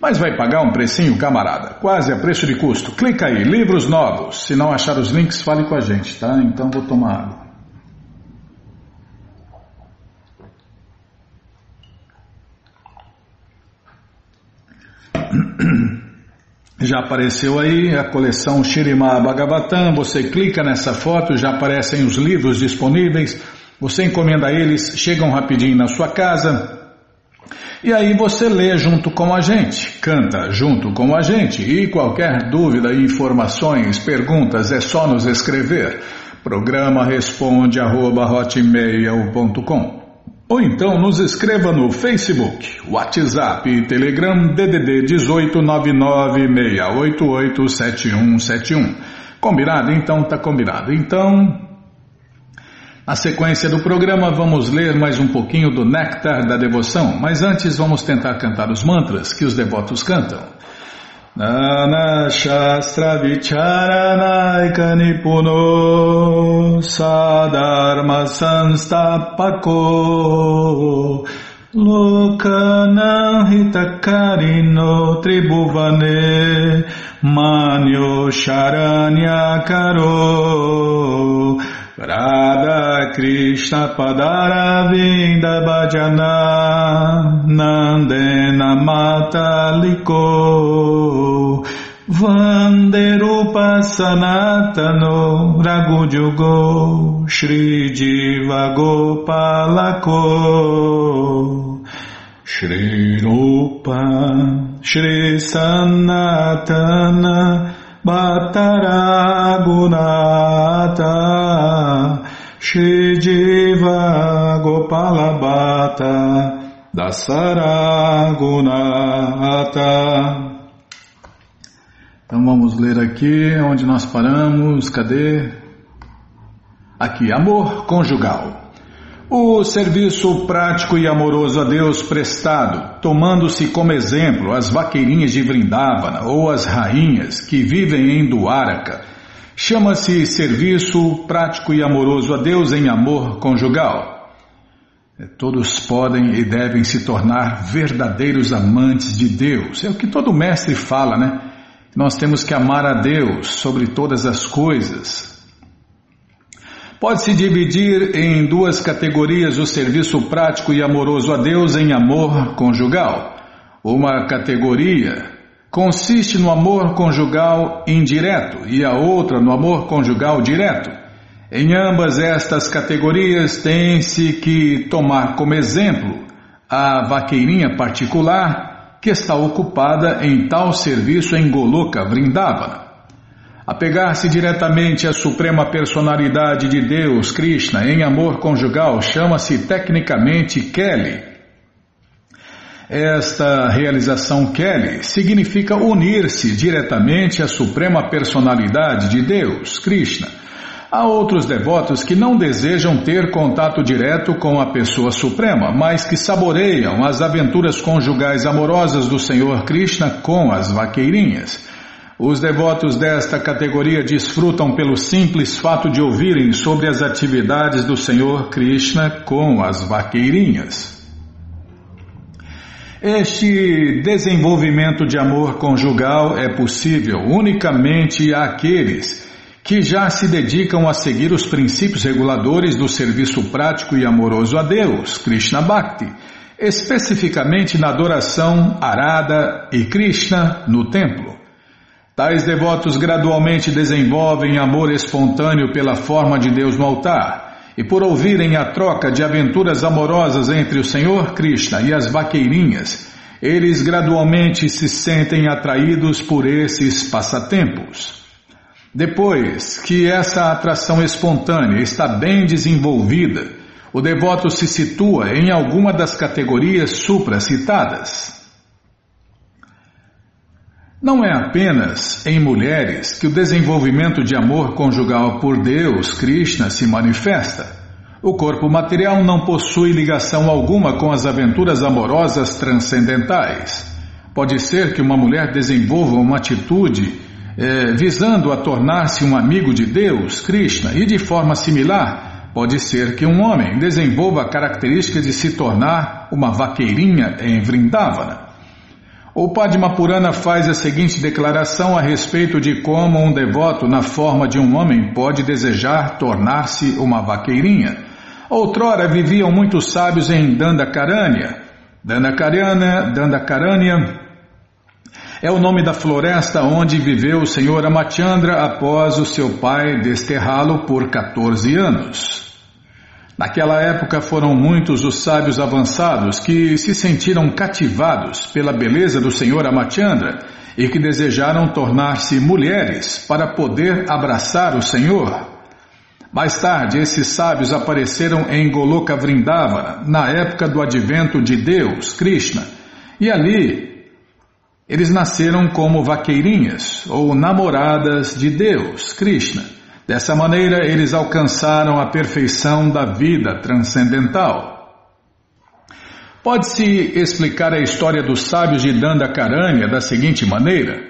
Mas vai pagar um precinho, camarada, quase a preço de custo. Clica aí, livros novos. Se não achar os links, fale com a gente, tá? Então vou tomar água. Já apareceu aí a coleção Shirima Bhagavatam. Você clica nessa foto, já aparecem os livros disponíveis. Você encomenda eles, chegam rapidinho na sua casa. E aí você lê junto com a gente, canta junto com a gente. E qualquer dúvida, informações, perguntas, é só nos escrever. Programa responde arroba, ou então nos escreva no Facebook, WhatsApp e Telegram DDD 18996887171. Combinado? Então tá combinado. Então na sequência do programa, vamos ler mais um pouquinho do Néctar da Devoção, mas antes vamos tentar cantar os mantras que os devotos cantam. Nana Shastra Vicharanaika Nipuno Sadharma Sanstapako Lokanam Hitakarino Tribhuvane Manyo Karo Radha Krishna Padaravinda Bhajana Nandena Mataliko Vanderupa Sanatano Ragujugo Shri Jiva Gopalako Shri Rupa Shri Sanatana Bhattaragunata Shijiva Gopala Bhatta Dasaragunata Então vamos ler aqui onde nós paramos, cadê? Aqui, amor conjugal. O serviço prático e amoroso a Deus prestado, tomando-se como exemplo as vaqueirinhas de Vrindavana ou as rainhas que vivem em Duaraka, chama-se serviço prático e amoroso a Deus em amor conjugal. É, todos podem e devem se tornar verdadeiros amantes de Deus. É o que todo mestre fala, né? Nós temos que amar a Deus sobre todas as coisas, Pode-se dividir em duas categorias o serviço prático e amoroso a Deus em amor conjugal. Uma categoria consiste no amor conjugal indireto e a outra no amor conjugal direto. Em ambas estas categorias tem-se que tomar como exemplo a vaqueirinha particular que está ocupada em tal serviço em Goloka Vrindavana. Apegar-se diretamente à suprema personalidade de Deus, Krishna, em amor conjugal, chama-se tecnicamente Kelly. Esta realização Kelly significa unir-se diretamente à suprema personalidade de Deus, Krishna. Há outros devotos que não desejam ter contato direto com a pessoa suprema, mas que saboreiam as aventuras conjugais amorosas do Senhor Krishna com as vaqueirinhas. Os devotos desta categoria desfrutam pelo simples fato de ouvirem sobre as atividades do Senhor Krishna com as vaqueirinhas. Este desenvolvimento de amor conjugal é possível unicamente àqueles que já se dedicam a seguir os princípios reguladores do serviço prático e amoroso a Deus, Krishna Bhakti, especificamente na adoração Arada e Krishna no templo. Tais devotos gradualmente desenvolvem amor espontâneo pela forma de Deus no altar, e por ouvirem a troca de aventuras amorosas entre o Senhor Krishna e as vaqueirinhas, eles gradualmente se sentem atraídos por esses passatempos. Depois que essa atração espontânea está bem desenvolvida, o devoto se situa em alguma das categorias supracitadas. Não é apenas em mulheres que o desenvolvimento de amor conjugal por Deus, Krishna, se manifesta. O corpo material não possui ligação alguma com as aventuras amorosas transcendentais. Pode ser que uma mulher desenvolva uma atitude eh, visando a tornar-se um amigo de Deus, Krishna, e de forma similar, pode ser que um homem desenvolva a característica de se tornar uma vaqueirinha em Vrindavana. O Padma Purana faz a seguinte declaração a respeito de como um devoto na forma de um homem pode desejar tornar-se uma vaqueirinha. Outrora viviam muitos sábios em Dandakaranya. Dandakaranya, Dandakaranya é o nome da floresta onde viveu o senhor Amachandra após o seu pai desterrá-lo por 14 anos. Naquela época foram muitos os sábios avançados que se sentiram cativados pela beleza do senhor Amachandra e que desejaram tornar-se mulheres para poder abraçar o senhor. Mais tarde, esses sábios apareceram em Goloka Vrindavana, na época do advento de Deus, Krishna, e ali eles nasceram como vaqueirinhas ou namoradas de Deus, Krishna. Dessa maneira, eles alcançaram a perfeição da vida transcendental. Pode-se explicar a história dos sábios de Dandakaranya da seguinte maneira.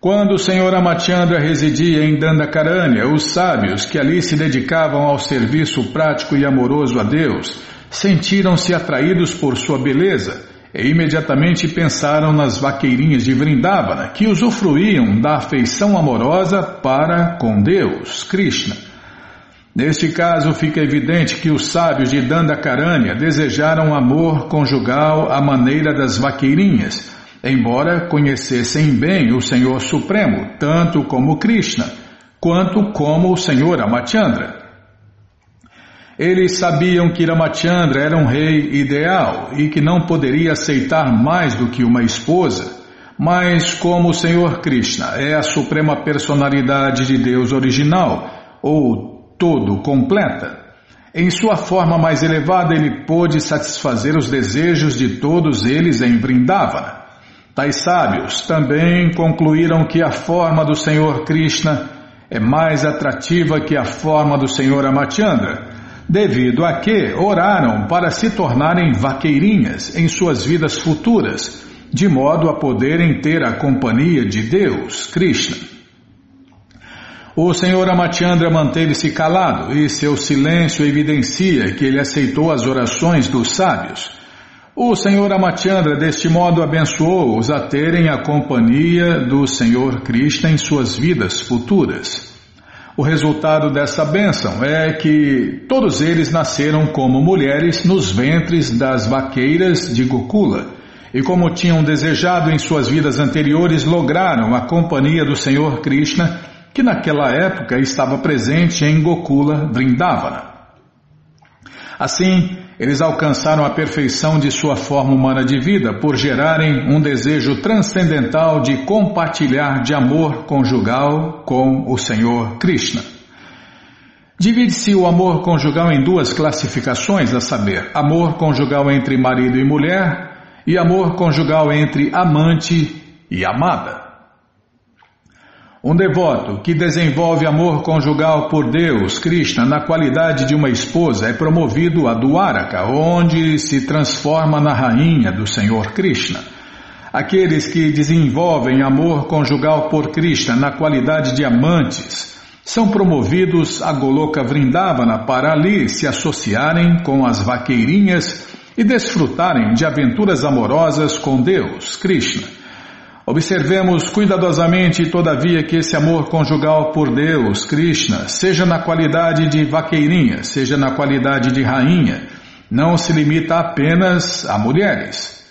Quando o senhor Amachandra residia em Dandakaranya, os sábios que ali se dedicavam ao serviço prático e amoroso a Deus sentiram-se atraídos por sua beleza e imediatamente pensaram nas vaqueirinhas de Vrindavana que usufruíam da afeição amorosa para com Deus, Krishna. Neste caso, fica evidente que os sábios de Dandakaranya desejaram amor conjugal à maneira das vaqueirinhas embora conhecessem bem o Senhor Supremo, tanto como Krishna, quanto como o Senhor Amachandra. Eles sabiam que Ramachandra era um rei ideal e que não poderia aceitar mais do que uma esposa, mas como o Senhor Krishna é a suprema personalidade de Deus original, ou todo completa, em sua forma mais elevada ele pôde satisfazer os desejos de todos eles em Vrindavana. Tais sábios também concluíram que a forma do Senhor Krishna é mais atrativa que a forma do Senhor Amachandra, devido a que oraram para se tornarem vaqueirinhas em suas vidas futuras, de modo a poderem ter a companhia de Deus, Krishna. O Senhor Amachandra manteve-se calado e seu silêncio evidencia que ele aceitou as orações dos sábios. O Senhor Amachandra, deste modo, abençoou-os a terem a companhia do Senhor Krishna em suas vidas futuras. O resultado dessa bênção é que todos eles nasceram como mulheres nos ventres das vaqueiras de Gokula, e como tinham desejado em suas vidas anteriores, lograram a companhia do Senhor Krishna, que naquela época estava presente em Gokula, Vrindavana. Assim, eles alcançaram a perfeição de sua forma humana de vida por gerarem um desejo transcendental de compartilhar de amor conjugal com o Senhor Krishna. Divide-se o amor conjugal em duas classificações, a saber, amor conjugal entre marido e mulher e amor conjugal entre amante e amada. Um devoto que desenvolve amor conjugal por Deus, Krishna, na qualidade de uma esposa, é promovido a Dwaraka, onde se transforma na rainha do Senhor Krishna. Aqueles que desenvolvem amor conjugal por Krishna na qualidade de amantes são promovidos a Goloka Vrindavana para ali se associarem com as vaqueirinhas e desfrutarem de aventuras amorosas com Deus, Krishna. Observemos cuidadosamente, todavia, que esse amor conjugal por Deus, Krishna, seja na qualidade de vaqueirinha, seja na qualidade de rainha, não se limita apenas a mulheres.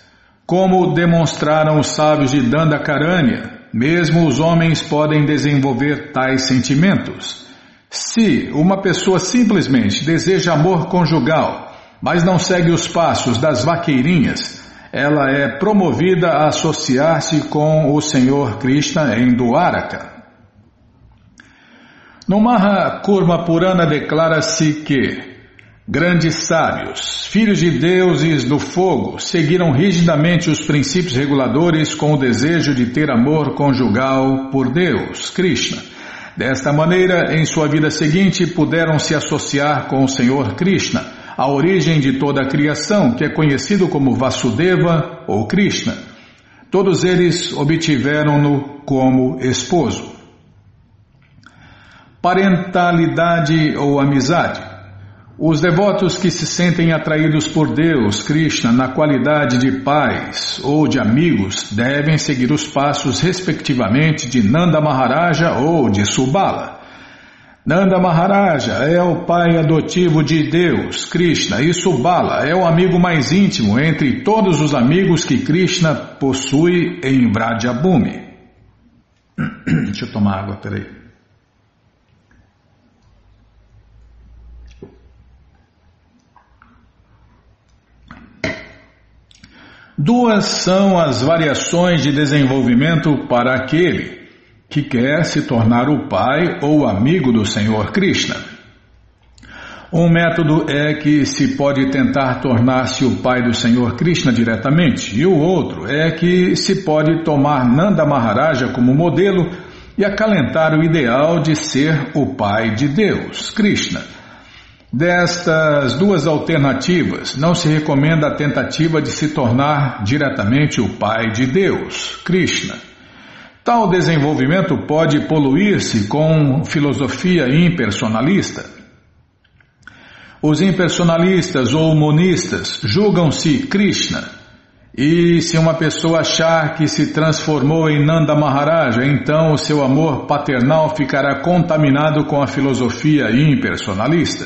Como demonstraram os sábios de Dandakaranya, mesmo os homens podem desenvolver tais sentimentos. Se uma pessoa simplesmente deseja amor conjugal, mas não segue os passos das vaqueirinhas, ela é promovida a associar-se com o Senhor Krishna em Dwaraka. No Maha Kurma Purana declara-se que grandes sábios, filhos de deuses do fogo, seguiram rigidamente os princípios reguladores com o desejo de ter amor conjugal por Deus, Krishna. Desta maneira, em sua vida seguinte, puderam se associar com o Senhor Krishna, a origem de toda a criação, que é conhecido como Vasudeva ou Krishna. Todos eles obtiveram-no como esposo parentalidade ou amizade. Os devotos que se sentem atraídos por Deus, Krishna, na qualidade de pais ou de amigos, devem seguir os passos, respectivamente, de Nanda Maharaja ou de Subala. Nanda Maharaja é o pai adotivo de Deus, Krishna, e Subala é o amigo mais íntimo entre todos os amigos que Krishna possui em Vrajabhumi. Deixa eu tomar água, peraí. Duas são as variações de desenvolvimento para aquele que quer se tornar o pai ou amigo do Senhor Krishna. Um método é que se pode tentar tornar-se o pai do Senhor Krishna diretamente, e o outro é que se pode tomar Nanda Maharaja como modelo e acalentar o ideal de ser o pai de Deus, Krishna. Destas duas alternativas, não se recomenda a tentativa de se tornar diretamente o Pai de Deus, Krishna. Tal desenvolvimento pode poluir-se com filosofia impersonalista. Os impersonalistas ou monistas julgam-se Krishna, e se uma pessoa achar que se transformou em Nanda Maharaja, então o seu amor paternal ficará contaminado com a filosofia impersonalista.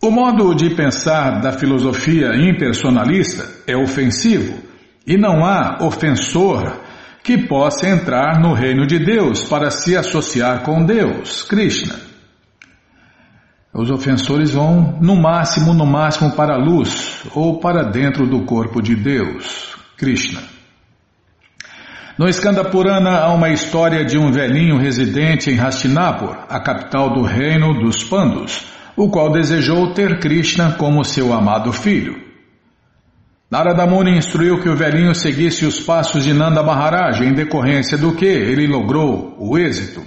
O modo de pensar da filosofia impersonalista é ofensivo e não há ofensor que possa entrar no reino de Deus para se associar com Deus, Krishna. Os ofensores vão, no máximo, no máximo, para a luz ou para dentro do corpo de Deus, Krishna. No Skanda Purana há uma história de um velhinho residente em Hastinapur, a capital do reino dos Pandos o qual desejou ter Krishna como seu amado filho. Narada Muni instruiu que o velhinho seguisse os passos de Nanda Maharaj, em decorrência do que ele logrou o êxito.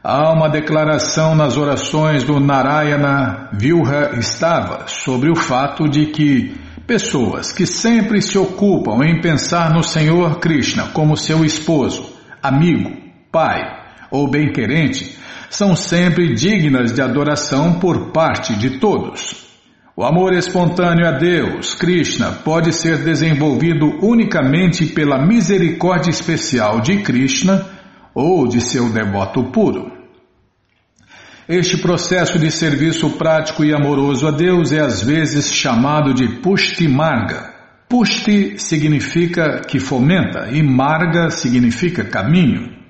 Há uma declaração nas orações do Narayana Vilha Stava sobre o fato de que pessoas que sempre se ocupam em pensar no Senhor Krishna como seu esposo, amigo, pai ou bem-querente são sempre dignas de adoração por parte de todos. O amor espontâneo a Deus, Krishna, pode ser desenvolvido unicamente pela misericórdia especial de Krishna ou de seu devoto puro. Este processo de serviço prático e amoroso a Deus é às vezes chamado de Pushti Marga. Pushti significa que fomenta e Marga significa caminho.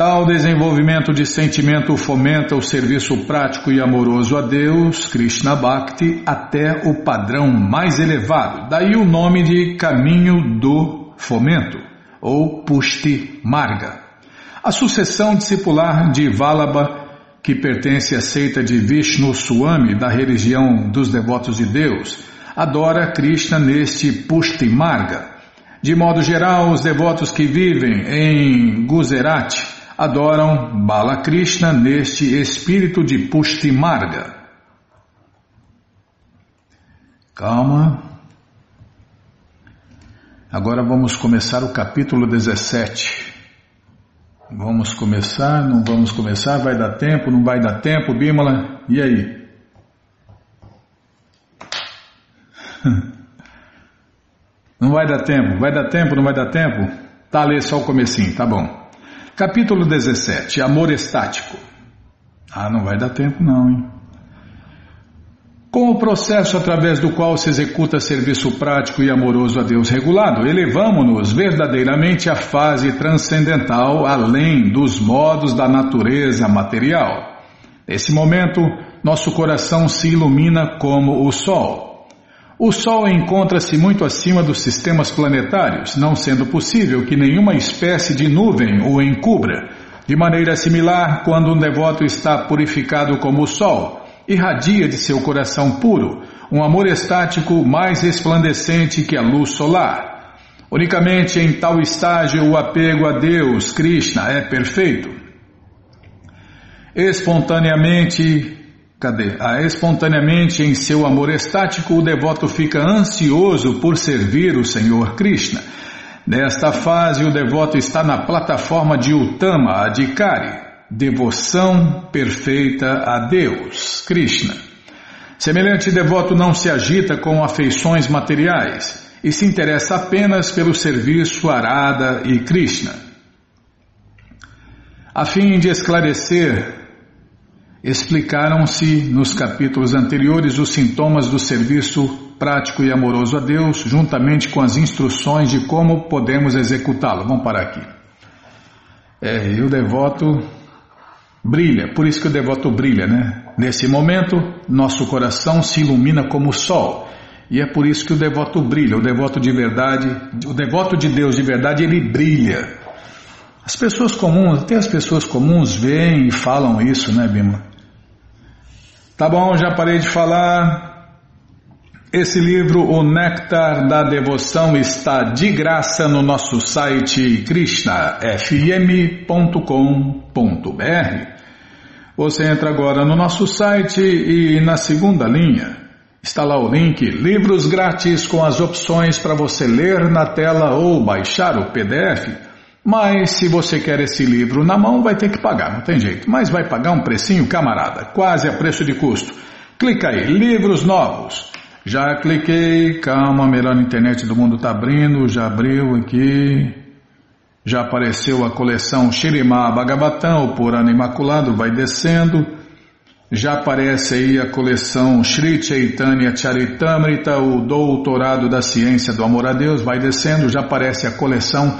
Tal desenvolvimento de sentimento fomenta o serviço prático e amoroso a Deus, Krishna Bhakti, até o padrão mais elevado. Daí o nome de caminho do fomento, ou Pushti Marga. A sucessão discipular de Vallabha, que pertence à seita de Vishnu Swami da religião dos devotos de Deus, adora Krishna neste Pushti Marga. De modo geral, os devotos que vivem em Gujarat adoram Balakrishna neste espírito de Pushti Marga. Calma. Agora vamos começar o capítulo 17. Vamos começar, não vamos começar, vai dar tempo, não vai dar tempo, Bímola? E aí? Não vai dar tempo, vai dar tempo, não vai dar tempo? Tá, lê só o comecinho, tá bom. Capítulo 17 Amor estático. Ah, não vai dar tempo, não, hein? Com o processo através do qual se executa serviço prático e amoroso a Deus regulado, elevamos-nos verdadeiramente à fase transcendental além dos modos da natureza material. Nesse momento, nosso coração se ilumina como o sol. O Sol encontra-se muito acima dos sistemas planetários, não sendo possível que nenhuma espécie de nuvem o encubra. De maneira similar, quando um devoto está purificado como o Sol, irradia de seu coração puro um amor estático mais resplandecente que a luz solar. Unicamente em tal estágio o apego a Deus, Krishna, é perfeito. Espontaneamente, cadê? Ah, espontaneamente em seu amor estático, o devoto fica ansioso por servir o Senhor Krishna. Nesta fase, o devoto está na plataforma de Utama Adhikari, devoção perfeita a Deus, Krishna. Semelhante devoto não se agita com afeições materiais e se interessa apenas pelo serviço Arada e Krishna. A fim de esclarecer Explicaram-se nos capítulos anteriores os sintomas do serviço prático e amoroso a Deus, juntamente com as instruções de como podemos executá-lo. Vamos parar aqui. É, e o devoto brilha, por isso que o devoto brilha, né? Nesse momento, nosso coração se ilumina como o sol. E é por isso que o devoto brilha, o devoto de verdade, o devoto de Deus de verdade, ele brilha. As pessoas comuns, até as pessoas comuns veem e falam isso, né, Bima? Tá bom, já parei de falar. Esse livro, O Néctar da Devoção, está de graça no nosso site krishnafm.com.br. Você entra agora no nosso site e na segunda linha está lá o link Livros Grátis com as opções para você ler na tela ou baixar o PDF. Mas se você quer esse livro na mão, vai ter que pagar, não tem jeito. Mas vai pagar um precinho, camarada, quase a preço de custo. Clica aí, livros novos. Já cliquei, calma, a melhor internet do mundo está abrindo, já abriu aqui. Já apareceu a coleção Shirimá Bhagavatam, o Purana Imaculado, vai descendo. Já aparece aí a coleção Sri Chaitanya Charitamrita, o Doutorado da Ciência do Amor a Deus, vai descendo. Já aparece a coleção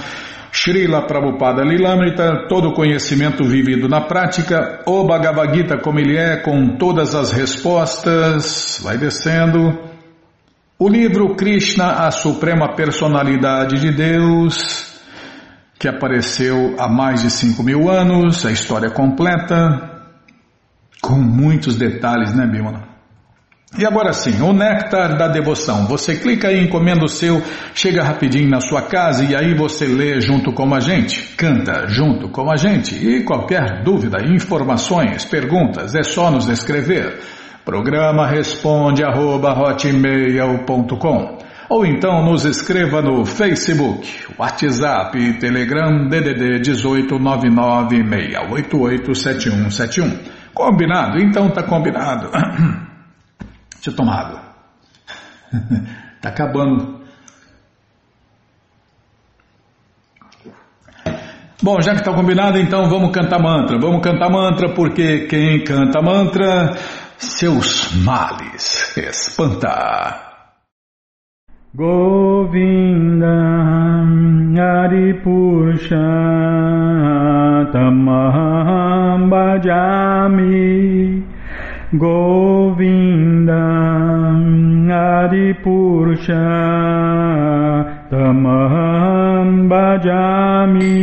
Srila Prabhupada Lilamrita, todo o conhecimento vivido na prática, o Bhagavad Gita como ele é, com todas as respostas, vai descendo. O livro Krishna, a Suprema Personalidade de Deus, que apareceu há mais de 5 mil anos, a história completa, com muitos detalhes, né, Bimala? E agora sim, o néctar da devoção. Você clica aí, encomenda o seu, chega rapidinho na sua casa e aí você lê junto com a gente, canta junto com a gente. E qualquer dúvida, informações, perguntas, é só nos escrever. Programa responde arroba, ou então nos escreva no Facebook, WhatsApp, Telegram, DDD 18996887171. Combinado? Então tá combinado. Deixa eu tomar água. Está acabando. Bom, já que está combinado, então vamos cantar mantra. Vamos cantar mantra, porque quem canta mantra, seus males espanta. Govinda Aripusha Tamaham Bhajami Govinda Adipurusha Tamaham Bhajami.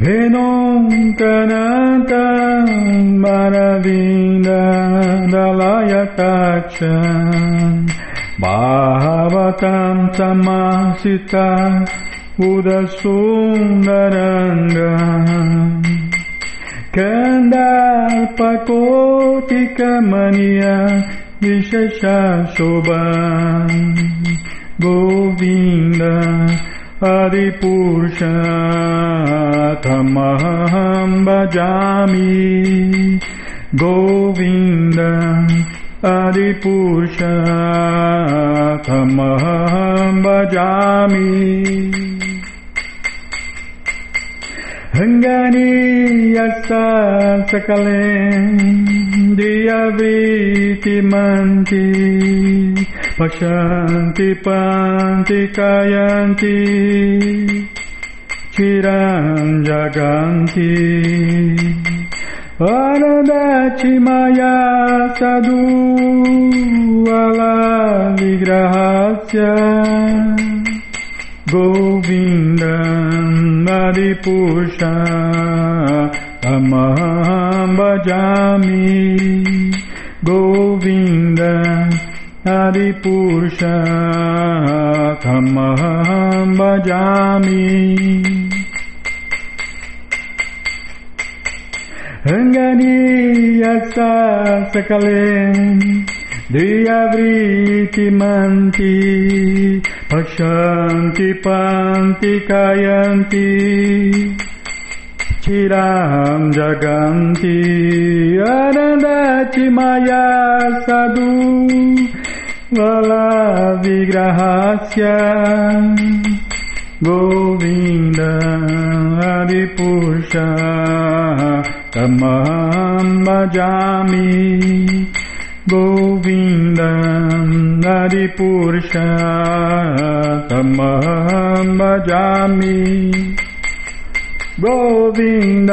Venom Kananta Maravinda Dalayataksha Samasita Udasundaranga Kandalpakotikamania Vishesha Shobha Govinda Adipurusha रङ्गानीयसा सकलेन्द्रियवीतिमन्ति पशन्ति पान्ति कायन्ति चिरम् जगन्ति वरदचि मया सदूवला विग्रहस्य Govind Haripusha Tamaham Bhajami Govinda Haripusha Tamaham Bhajami Ranganiya Sakalem Diyavriti manti pashanti panti kayanti Chiram jaganti arandati maya sadhu Vala vigrahasya Govinda adipusha tamam bhajami. गोविन्दम् हरिपुरुषतमहं भजामि गोविन्द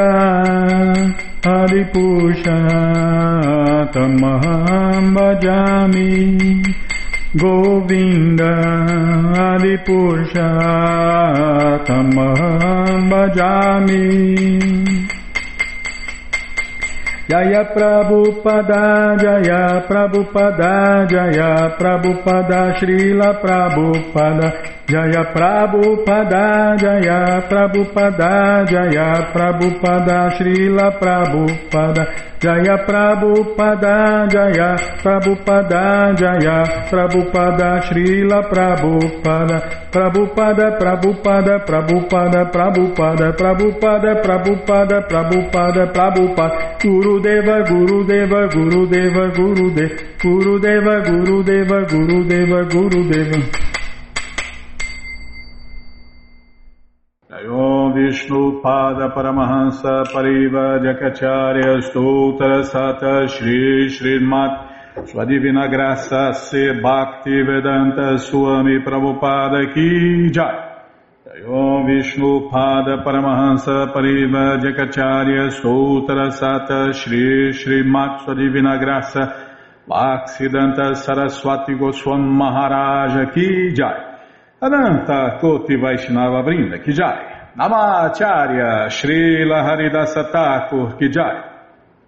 हरिपुरुषतमहं भजामि गोविन्द हरिपुरुषतमहं भजामि Jaya Prabhupada, Jaya Prabhupada, Jaya Prabhupada, Srila Prabhupada, Jaya Prabhupada, Jaya Prabhupada, Jaya Prabhupada, Srila Prabhupada, Jaya Prabhupada, Jaya Prabhupada, Jaya Prabhupada, Srila Prabhupada, Prabhupada, Prabhupada, Prabhupada, Prabhupada, Prabhupada, Prabhupada, Prabhupada, Prabhupada, Guru Gurudeva, Gurudeva, Gurudeva, Gurudeva, Gurudeva, Gurudeva, Gurudeva, Gurudeva. Om Vishnu Pada Paramahansa Pariva Jakacharya Stotra Sata Shri Srimat Sua Divina Graça Se Bhakti Vedanta Swami Prabhupada Ki Jai Om Vishnu Pada Paramahansa Pariva Jakacharya Sutra Sata Shri Shri Matsu Divina Graça Bhaksidanta Saraswati Goswam Maharaja Ki Jai. Ananta Koti Vaishnava Vrinda Ki Jai. Namacharya Shri Haridasa Thakur Ki Jai.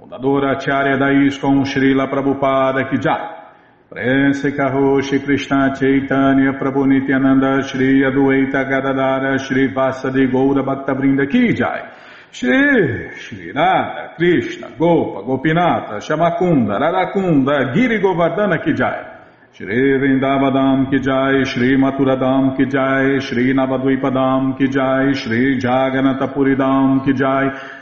Fundadora Acharya Daiskon Shri La Prabhupada Ki Jai. Prense Karo Shri Krishna Chaitanya Prabhu Nityananda Shri Adwaita Gadadara Shri Vasadi Goura Bhakta Ki Kijai Shri Shri Rada Krishna Gopa Gopinata Shamakunda Radakunda Giri Govardhana ki Kijai Shri Ki Kijai Shri Maturadam Ki Kijai Shri Navadvipadam Kijai Shri Jagannathapuridam Kijai Shri